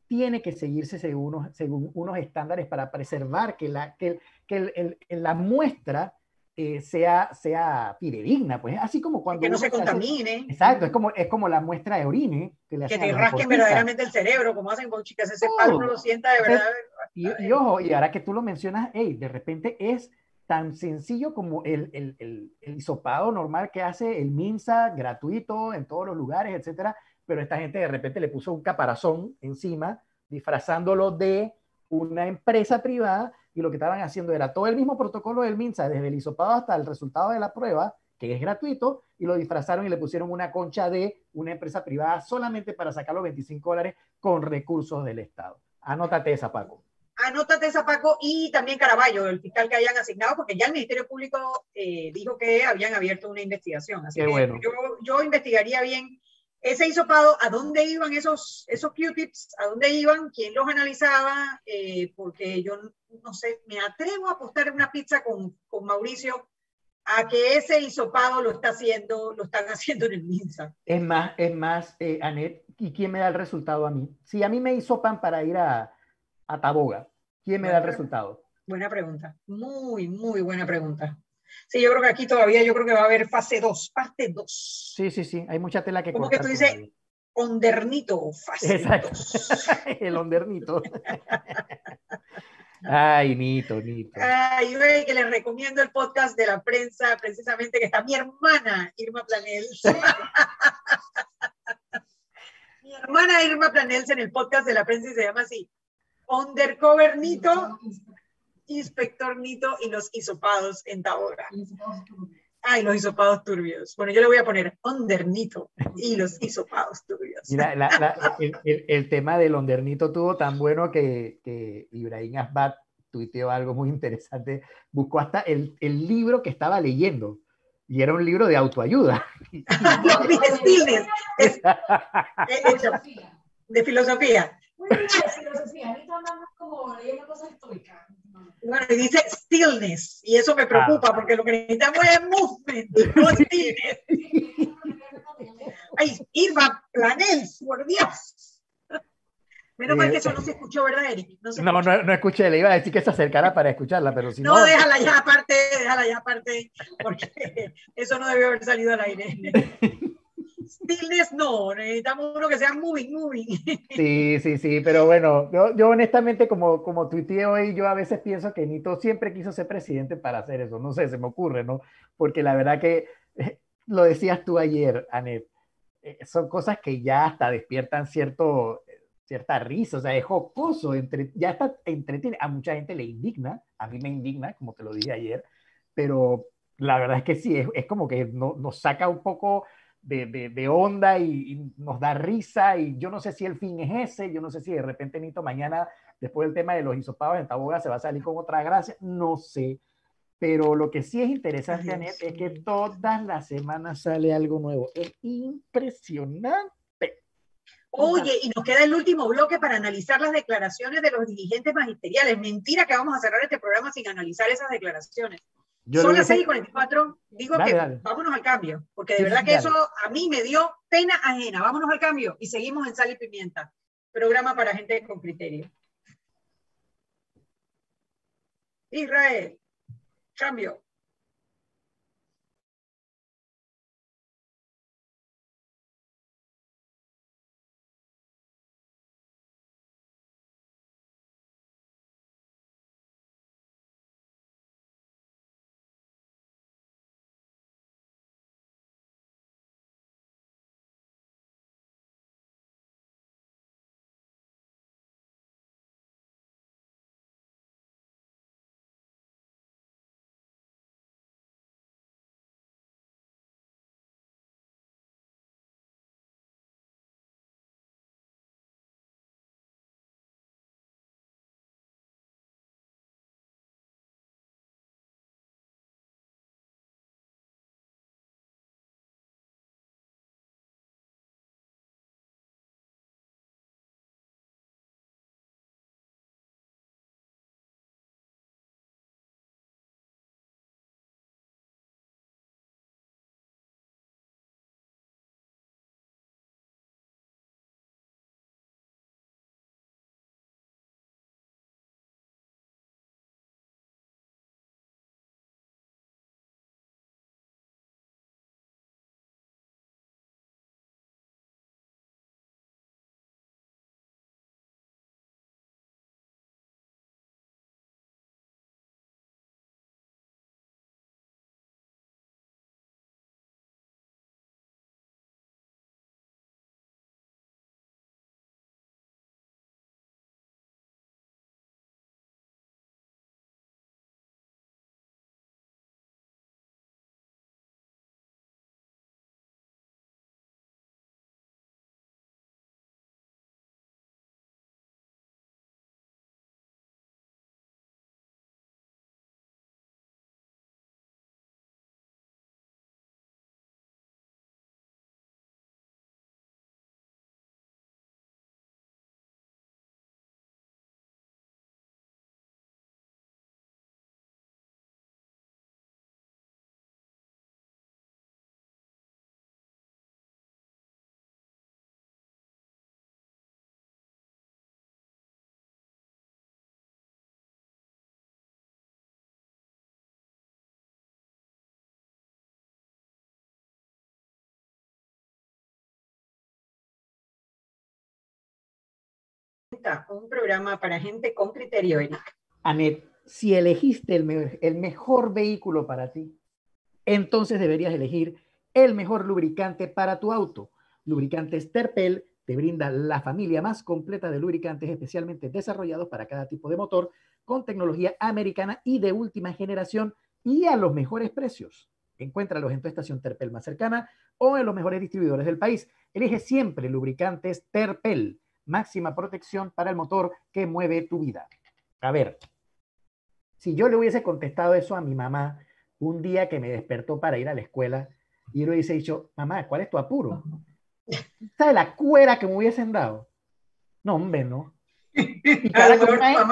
tiene que seguirse según unos, según unos estándares para preservar que la, que, que el, el, la muestra eh, sea, sea fidedigna, pues así como cuando... Que no se hace- contamine, exacto, es como, es como la muestra de orine. Que, le que te rasquen verdaderamente el cerebro, como hacen con chicas, ese palo uno lo sienta de verdad. Y, y ojo, y ahora que tú lo mencionas, hey, de repente es tan sencillo como el, el, el, el hisopado normal que hace el MINSA, gratuito en todos los lugares, etcétera, pero esta gente de repente le puso un caparazón encima, disfrazándolo de una empresa privada, y lo que estaban haciendo era todo el mismo protocolo del MINSA, desde el hisopado hasta el resultado de la prueba, que es gratuito, y lo disfrazaron y le pusieron una concha de una empresa privada solamente para sacar los 25 dólares con recursos del Estado. Anótate esa, Paco. Anótate esa, Paco, y también Caraballo, el fiscal que hayan asignado, porque ya el Ministerio Público eh, dijo que habían abierto una investigación. Así Qué que bueno. yo, yo investigaría bien ese hisopado, a dónde iban esos, esos Q-tips, a dónde iban, quién los analizaba, eh, porque yo no sé, me atrevo a apostar una pizza con, con Mauricio a que ese hisopado lo está haciendo, lo están haciendo en el MINSA. Es más, es más, eh, Anet, ¿y quién me da el resultado a mí? Si a mí me hizo pan para ir a, a Taboga, ¿quién me da el resultado? Buena pregunta, muy, muy buena pregunta. Sí, yo creo que aquí todavía, yo creo que va a haber fase 2, parte 2. Sí, sí, sí, hay mucha tela que ¿Cómo que tú dices? Ondernito, fase Exacto. 2. [LAUGHS] El ondernito. Ay, Nito, Nito. Ay, que les recomiendo el podcast de la prensa, precisamente que está mi hermana Irma Planels. [LAUGHS] mi hermana Irma Planels en el podcast de la prensa y se llama así: Undercover Nito, Inspector Nito y los hisopados en Tabora. Ay, los hisopados turbios. Bueno, yo le voy a poner Under Nito y los [LAUGHS] hisopados turbios. Mira, la- la- el, el- el tema del ondernito tuvo tan bueno que, que Ibrahim Asbat tuiteó algo muy interesante. Buscó hasta el, el libro que estaba leyendo. Y era un libro de autoayuda. [LAUGHS] [LAUGHS] Es- es de filosofía. Muy bien, filosofía. Como leyendo cosas estoicas. Bueno, y dice stillness, y eso me preocupa Ah. porque lo que necesitamos es movement, no [LAUGHS] stillness. Ay, Irma Planels, por Dios. Menos mal que eso no se escuchó, ¿verdad, Eric? No, No, no, no escuché, le iba a decir que se acercara para escucharla, pero si no. No, déjala ya aparte, déjala ya aparte, porque [LAUGHS] eso no debió haber salido al aire. [LAUGHS] Stillness no, necesitamos uno que sea moving, moving. Sí, sí, sí, pero bueno, yo, yo honestamente como, como tuiteé hoy, yo a veces pienso que Nito siempre quiso ser presidente para hacer eso, no sé, se me ocurre, ¿no? Porque la verdad que, [LAUGHS] lo decías tú ayer, Anet, eh, son cosas que ya hasta despiertan cierto, cierta risa, o sea, es jocoso, entre, ya está entretiene, a mucha gente le indigna, a mí me indigna, como te lo dije ayer, pero la verdad es que sí, es, es como que no- nos saca un poco de, de- de onda y, y nos da risa y yo no sé si el fin es ese, yo no sé si de repente Nito mañana, después del tema de los hisopados en Taboga, se va a salir con otra gracia, no sé. Pero lo que sí es interesante, Ay, Anet, es que todas las semanas sale algo nuevo. Es impresionante. Oye, y nos queda el último bloque para analizar las declaraciones de los dirigentes magisteriales. Mentira que vamos a cerrar este programa sin analizar esas declaraciones. Yo Son las hubiese- 6 y 44. Digo Dale, que dale. vámonos al cambio, porque de Sí, verdad sí, que dale. eso a mí me dio pena ajena. Vámonos al cambio y seguimos en Sal y Pimienta, programa para gente con criterio. Israel, cambio. Un programa para gente con criterio. Anet, si elegiste el, me- el mejor vehículo para ti, entonces deberías elegir el mejor lubricante para tu auto. Lubricantes Terpel te brinda la familia más completa de lubricantes especialmente desarrollados para cada tipo de motor, con tecnología americana y de última generación y a los mejores precios. Encuéntralos en tu estación Terpel más cercana o en los mejores distribuidores del país. Elige siempre lubricantes Terpel, máxima protección para el motor que mueve tu vida. A ver, si yo le hubiese contestado eso a mi mamá un día que me despertó para ir a la escuela y yo le hubiese dicho, mamá, ¿cuál es tu apuro? [LAUGHS] ¿Sabes la cuera que me hubiesen dado? No, hombre, no. Y cada que un maestro-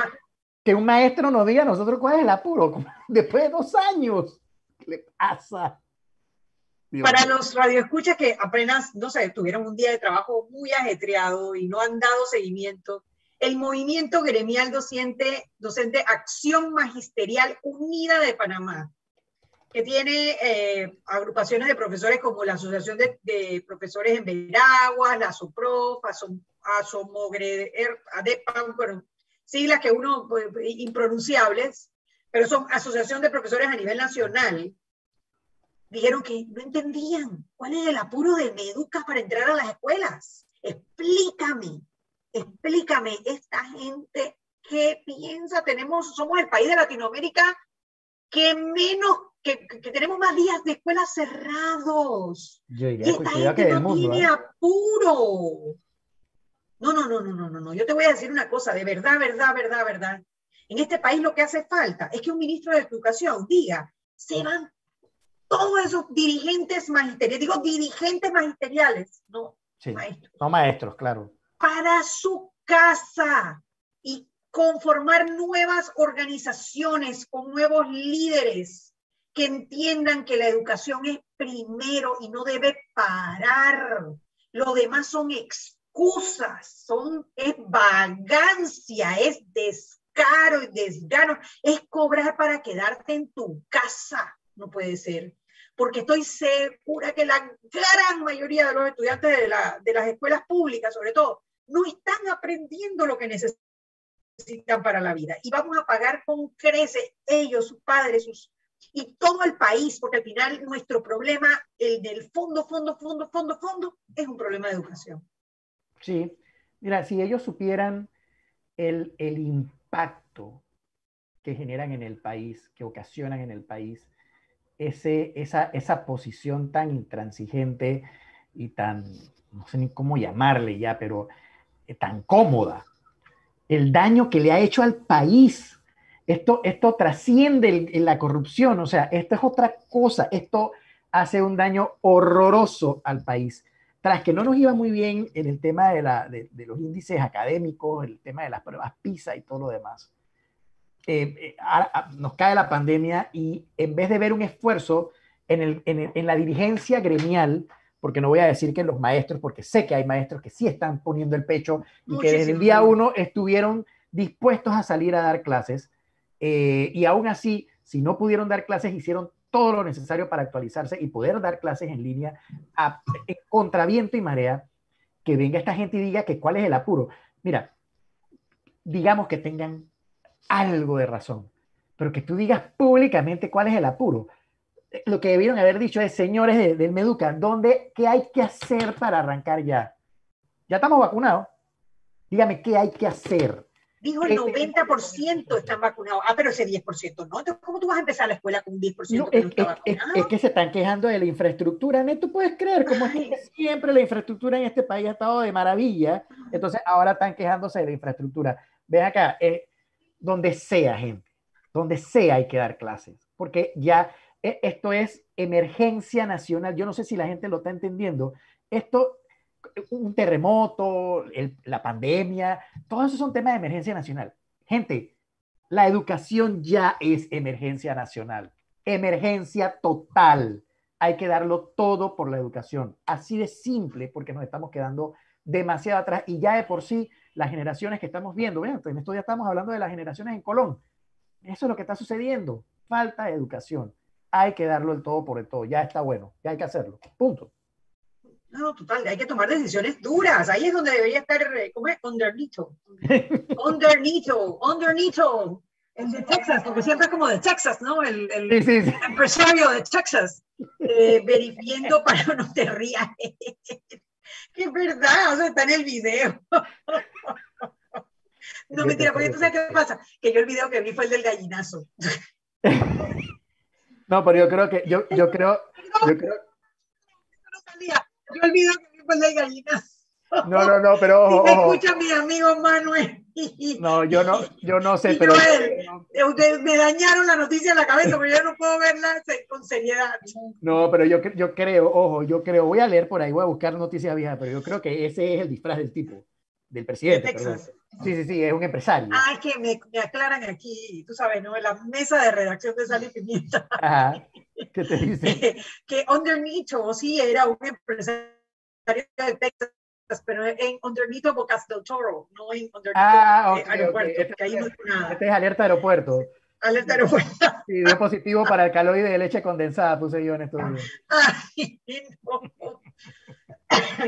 que un maestro nos diga a nosotros cuál es el apuro, [LAUGHS] después de dos años. ¿Qué le pasa? Para los radioescuchas que apenas, no sé, tuvieron un día de trabajo muy ajetreado y no han dado seguimiento, el movimiento gremial docente, docente Acción Magisterial Unida de Panamá, que tiene eh, agrupaciones de profesores como la Asociación de, de Profesores en Veraguas, la SOPROF, Asom, Asomogre, ADEPAM, bueno, siglas que uno, pues, impronunciables, pero son Asociación de Profesores a nivel nacional, dijeron que no entendían cuál es el apuro de Meduca para entrar a las escuelas. Explícame, explícame, esta gente, ¿qué piensa? Tenemos, somos el país de Latinoamérica que menos, que, que- que tenemos más días de escuelas cerrados. Yo Y esta que gente del no mundo. tiene ¿eh? apuro. No, no, no, no, no, no, no. Yo te voy a decir una cosa, de verdad, verdad, verdad, verdad. En este país lo que hace falta es que un ministro de Educación diga, se van todos esos dirigentes magisteriales, digo dirigentes magisteriales, no Sí, maestros, no maestros, claro. para su casa y conformar nuevas organizaciones con nuevos líderes que entiendan que la educación es primero y no debe parar. Lo demás son excusas, son, es vagancia, es descaro y desgano, es cobrar para quedarte en tu casa. No puede ser. Porque estoy segura que la gran mayoría de los estudiantes de, la- de las escuelas públicas, sobre todo, no están aprendiendo lo que necesitan para la vida. Y vamos a pagar con creces ellos, sus padres, sus, y todo el país, porque al final nuestro problema, el del fondo, fondo, fondo, fondo, fondo, es un problema de educación. Sí, mira, si ellos supieran el, el impacto que generan en el país, que ocasionan en el país, ese, esa, esa posición tan intransigente y tan, no sé ni cómo llamarle ya, pero eh, tan cómoda, el daño que le ha hecho al país. Esto, esto trasciende la corrupción, o sea, esto es otra cosa, esto hace un daño horroroso al país. Tras que no nos iba muy bien en el tema de, la- de los índices académicos, el tema de las pruebas PISA y todo lo demás, eh, eh, ah, nos cae la pandemia y en vez de ver un esfuerzo en, el- en el- en la dirigencia gremial, porque no voy a decir que los maestros, porque sé que hay maestros que sí están poniendo el pecho y que desde el día uno estuvieron dispuestos a salir a dar clases, eh, y aún así, si no pudieron dar clases, hicieron todo lo necesario para actualizarse y poder dar clases en línea a, en contraviento y marea, que venga esta gente y diga que cuál es el apuro. Mira, digamos que tengan algo de razón, pero que tú digas públicamente cuál es el apuro. Lo que debieron haber dicho es, señores de- del Meduca, ¿dónde, ¿qué hay que hacer para arrancar ya? Ya estamos vacunados. Dígame, ¿qué hay que hacer? Dijo el Este- 90% están vacunados. Ah, pero ese 10% no. Entonces, ¿cómo tú vas a empezar la escuela con un 10% No, que es, no está es- es- vacunado? es que se están quejando de la infraestructura, ¿no? ¿Tú puedes creer cómo es que siempre la infraestructura en este país ha estado de maravilla? Entonces ahora están quejándose de la infraestructura. Ven acá, eh, donde sea, gente, donde sea hay que dar clases, porque ya eh, esto es emergencia nacional. Yo no sé si la gente lo está entendiendo. Esto, un terremoto, la pandemia, todos esos son temas de emergencia nacional. Gente, la educación ya es emergencia nacional, emergencia total. Hay que darlo todo por la educación. Así de simple, porque nos estamos quedando demasiado atrás y ya de por sí las generaciones que estamos viendo, vean, en esto ya estamos hablando de las generaciones en Colón. Eso es lo que está sucediendo. Falta de educación. Hay que darlo el todo por el todo. Ya está bueno. Ya hay que hacerlo. Punto. No, total, hay que tomar decisiones duras. Ahí es donde debería estar, eh, ¿cómo es? Underneath. [LAUGHS] Underneath, underneath. El de Texas, porque siempre es como de Texas, ¿no? El, el Sí, sí, sí. empresario de Texas, eh, [LAUGHS] verifiendo para no te rías. Que es verdad, o sea, está en el video. no, mentira, porque tú sabes qué pasa, que yo el video que vi fue el del gallinazo. No, pero yo creo que, yo, yo creo, yo creo. Yo el video que vi fue el del gallinazo. No, no, no, pero Si ojo, me ojo. escucha mi amigo Manuel. No, yo no, yo no sé, pero Joel, eh, ustedes me dañaron la noticia en la cabeza, pero yo no puedo verla con seriedad. no, pero yo, yo creo, ojo, yo creo, voy a leer por ahí, voy a buscar noticias viejas, pero yo creo que ese es el disfraz del tipo, del presidente. De. Texas. Sí, sí, sí, es un empresario. Ah, que me, me aclaran aquí, tú sabes, ¿no? En la mesa de redacción de Sal y Pimienta, Ajá. [LAUGHS] ¿Qué te dice? que Underneath, o sí, era un empresario de Texas, pero en Underneath Bocas del Toro, no en Underneath Ah, eh, ok, Aeropuerto, ok. porque ahí no hay nada. Este es alerta aeropuerto. Alerta aeropuerto. [LAUGHS] Sí, dio positivo para alcaloide de leche condensada, puse yo en estos días. Ay, no.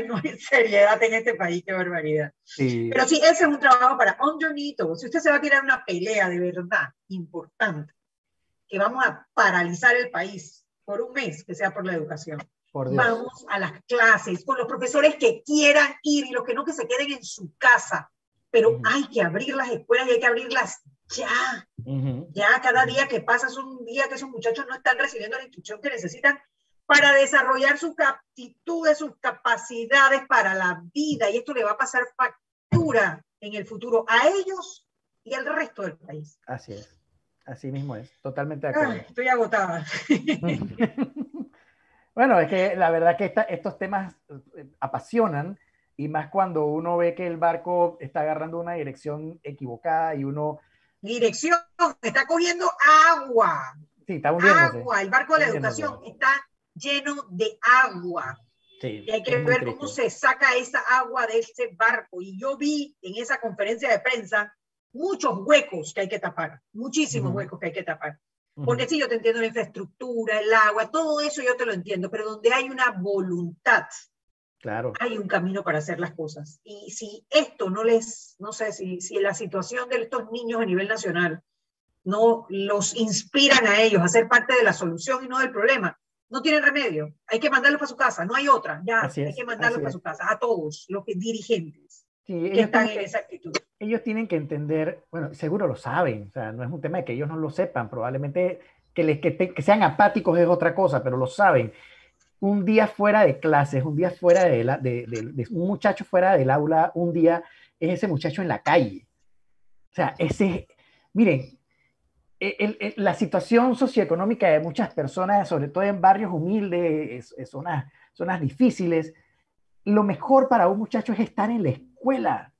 No hay seriedad en este país, qué barbaridad. Sí. Pero sí, ese es un trabajo para underneath. Si usted se va a tirar una pelea de verdad importante, que vamos a paralizar el país por un mes, que sea por la educación. Por Dios. Vamos a las clases con los profesores que quieran ir y los que no, que se queden en su casa. Pero Ujú. hay que abrir las escuelas y hay que abrirlas ya. Ujú. Ya cada día que pasa es un día que esos muchachos no están recibiendo la instrucción que necesitan para desarrollar sus aptitudes, sus capacidades para la vida. Y esto le va a pasar factura en el futuro a ellos y al resto del país. Así es. Así mismo es. Totalmente de acuerdo. Ay, estoy agotada. [LAUGHS] Bueno, es que la verdad que esta- estos temas eh, apasionan y más cuando uno ve que el barco está agarrando una dirección equivocada y uno, Dirección, está cogiendo agua. sí, está hundiéndose. Agua. El barco de la educación está lleno de agua. Sí, Y hay que ver triste. cómo se saca esa agua de ese barco. Y yo vi en esa conferencia de prensa muchos huecos que hay que tapar, muchísimos Ujú. huecos que hay que tapar. Porque sí, yo te entiendo la infraestructura, el agua, todo eso yo te lo entiendo, pero donde hay una voluntad, Claro. hay un camino para hacer las cosas. Y si esto no les, no sé, si, si la situación de estos niños a nivel nacional no los inspiran a ellos a ser parte de la solución y no del problema, no tienen remedio. Hay que mandarlos para su casa, no hay otra. Ya, Así hay es, que mandarlos para es. su casa, a todos los que, dirigentes Sí, ellos, están tienen en que, esa actitud. ellos tienen que entender, bueno, seguro lo saben, o sea, no es un tema de que ellos no lo sepan, probablemente que, les, que, te- que sean apáticos es otra cosa, pero lo saben. Un día fuera de clases, un día fuera de, la, de, de- de- un muchacho fuera del aula, un día es ese muchacho en la calle. O sea, ese, miren, e, el- el- la situación socioeconómica de muchas personas, sobre todo en barrios humildes, es- es zonas, zonas difíciles, lo mejor para un muchacho es estar en la escuela.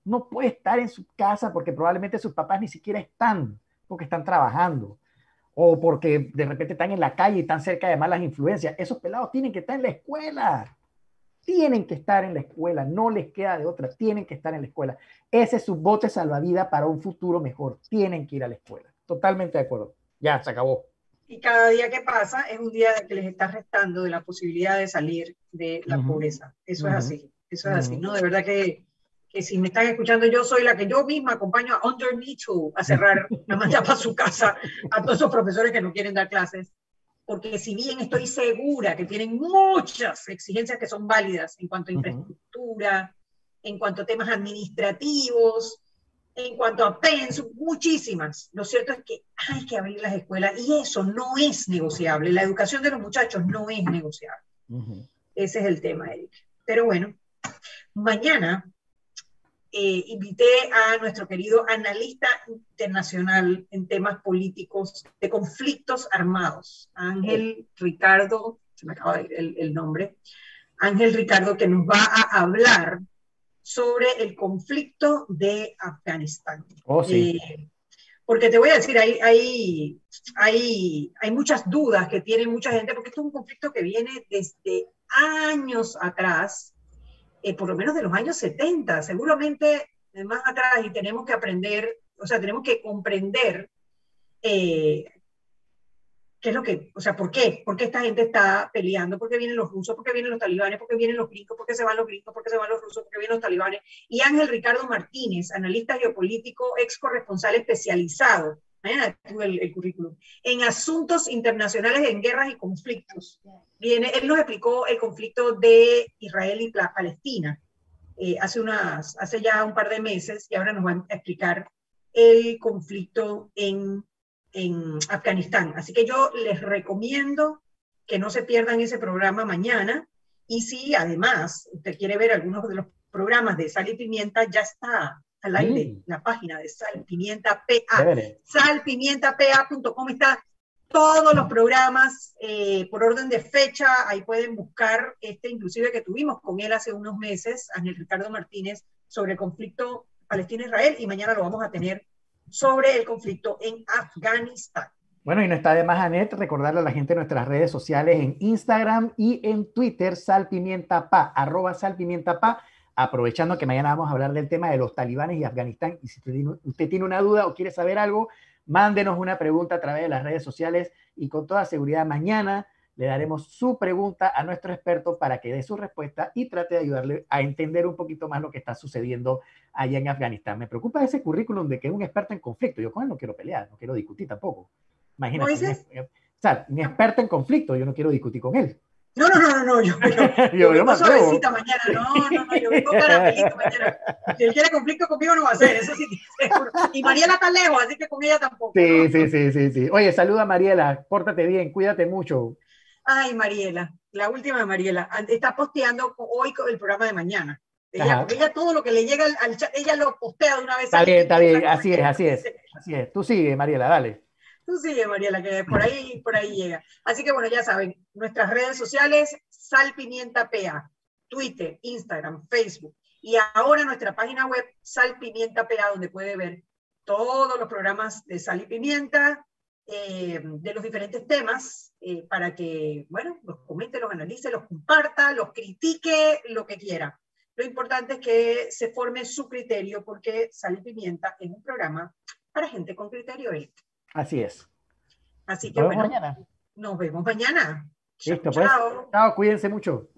No puede estar en su casa porque probablemente sus papás ni siquiera están, porque están trabajando. O porque de repente están en la calle y están cerca de malas influencias. Esos pelados tienen que estar en la escuela. Tienen que estar en la escuela. No les queda de otra. Tienen que estar en la escuela. Ese es su bote salvavidas para un futuro mejor. Tienen que ir a la escuela. Totalmente de acuerdo. Ya, se acabó. Y cada día que pasa es un día que les está restando de la posibilidad de salir de la pobreza. Eso es así, eso es así. ¿no? De verdad que, que si me están escuchando, yo soy la que yo misma acompaño a Underneath a cerrar, [LAUGHS] a mandar para su casa a todos esos profesores que no quieren dar clases. Porque si bien estoy segura que tienen muchas exigencias que son válidas en cuanto a infraestructura, en cuanto a temas administrativos, en cuanto a pensum, muchísimas. Lo cierto es que hay que abrir las escuelas y eso no es negociable. La educación de los muchachos no es negociable. Ujú. Ese es el tema, Eric. Pero bueno, mañana eh, invité a nuestro querido analista internacional en temas políticos de conflictos armados, Ángel Ricardo, se me acaba de ir el, el nombre, Ángel Ricardo, que nos va a hablar sobre el conflicto de Afganistán. Oh, sí. Eh, porque te voy a decir, hay, hay, hay, hay muchas dudas que tiene mucha gente, porque esto es un conflicto que viene desde años atrás, eh, por lo menos de los años 70, seguramente más atrás, y tenemos que aprender, o sea, tenemos que comprender eh, ¿Qué es lo que, o sea, por qué? ¿Por qué esta gente está peleando? ¿Por qué vienen los rusos? ¿Por qué vienen los talibanes? ¿Por qué vienen los gringos? ¿Por qué se van los gringos? ¿Por qué se van los rusos? ¿Por qué vienen los talibanes? Y Ángel Ricardo Martínez, analista geopolítico, ex corresponsal especializado, mañana el, el currículum, en asuntos internacionales en guerras y conflictos. Viene, él nos explicó el conflicto de Israel y Palestina eh, hace, unas, hace ya un par de meses y ahora nos van a explicar el conflicto en en Afganistán. Así que yo les recomiendo que no se pierdan ese programa mañana. Y si además usted quiere ver algunos de los programas de Sal y Pimienta, ya está al aire mm. la página de Sal Pimienta PA. Salpimientapa.com está todos los programas eh, por orden de fecha. Ahí pueden buscar este, inclusive que tuvimos con él hace unos meses, Ángel Ricardo Martínez, sobre el conflicto Palestina-Israel. Y mañana lo vamos a tener sobre el conflicto en Afganistán. Bueno, y no está de más, Anet, recordarle a la gente nuestras redes sociales en Instagram y en Twitter, salpimientapa, arroba salpimientapa, aprovechando que mañana vamos a hablar del tema de los talibanes y Afganistán. Y si usted tiene una duda o quiere saber algo, mándenos una pregunta a través de las redes sociales y con toda seguridad mañana le daremos su pregunta a nuestro experto para que dé su respuesta y trate de ayudarle a entender un poquito más lo que está sucediendo allá en Afganistán. Me preocupa ese currículum de que es un experto en conflicto. Yo con él no quiero pelear, no quiero discutir tampoco. Imagínate. Un, o sea, un experto en conflicto, yo no quiero discutir con él. No, no, no, no, yo, yo, [LAUGHS] yo, yo me suavecita mañana, no, no, no, yo vengo caramelito mañana. Si él quiere conflicto conmigo no va a ser, eso sí, seguro. Y Mariela está lejos, así que con ella tampoco. Sí, sí, sí, sí, sí. Oye, saluda a Mariela, pórtate bien, cuídate mucho. Ay, Mariela, la última de Mariela, está posteando hoy el programa de mañana. Ella, porque ella todo lo que le llega al, chat, ella lo postea de una vez. Está bien, está bien, así es, así es, así es. Tú sigue, Mariela, dale. Tú sigue, Mariela, que por ahí, por ahí llega. Así que bueno, ya saben, nuestras redes sociales, Sal Pimienta PA, Twitter, Instagram, Facebook. Y ahora nuestra página web, Sal Pimienta PA, donde puede ver todos los programas de Sal y Pimienta, eh, de los diferentes temas eh, para que, bueno, los comente, los analice, los comparta, los critique, lo que quiera. Lo importante es que se forme su criterio porque Sal y Pimienta es un programa para gente con criterio. Así es. Así que, bueno, mañana. nos vemos mañana. Listo, pues. Chao, cuídense mucho.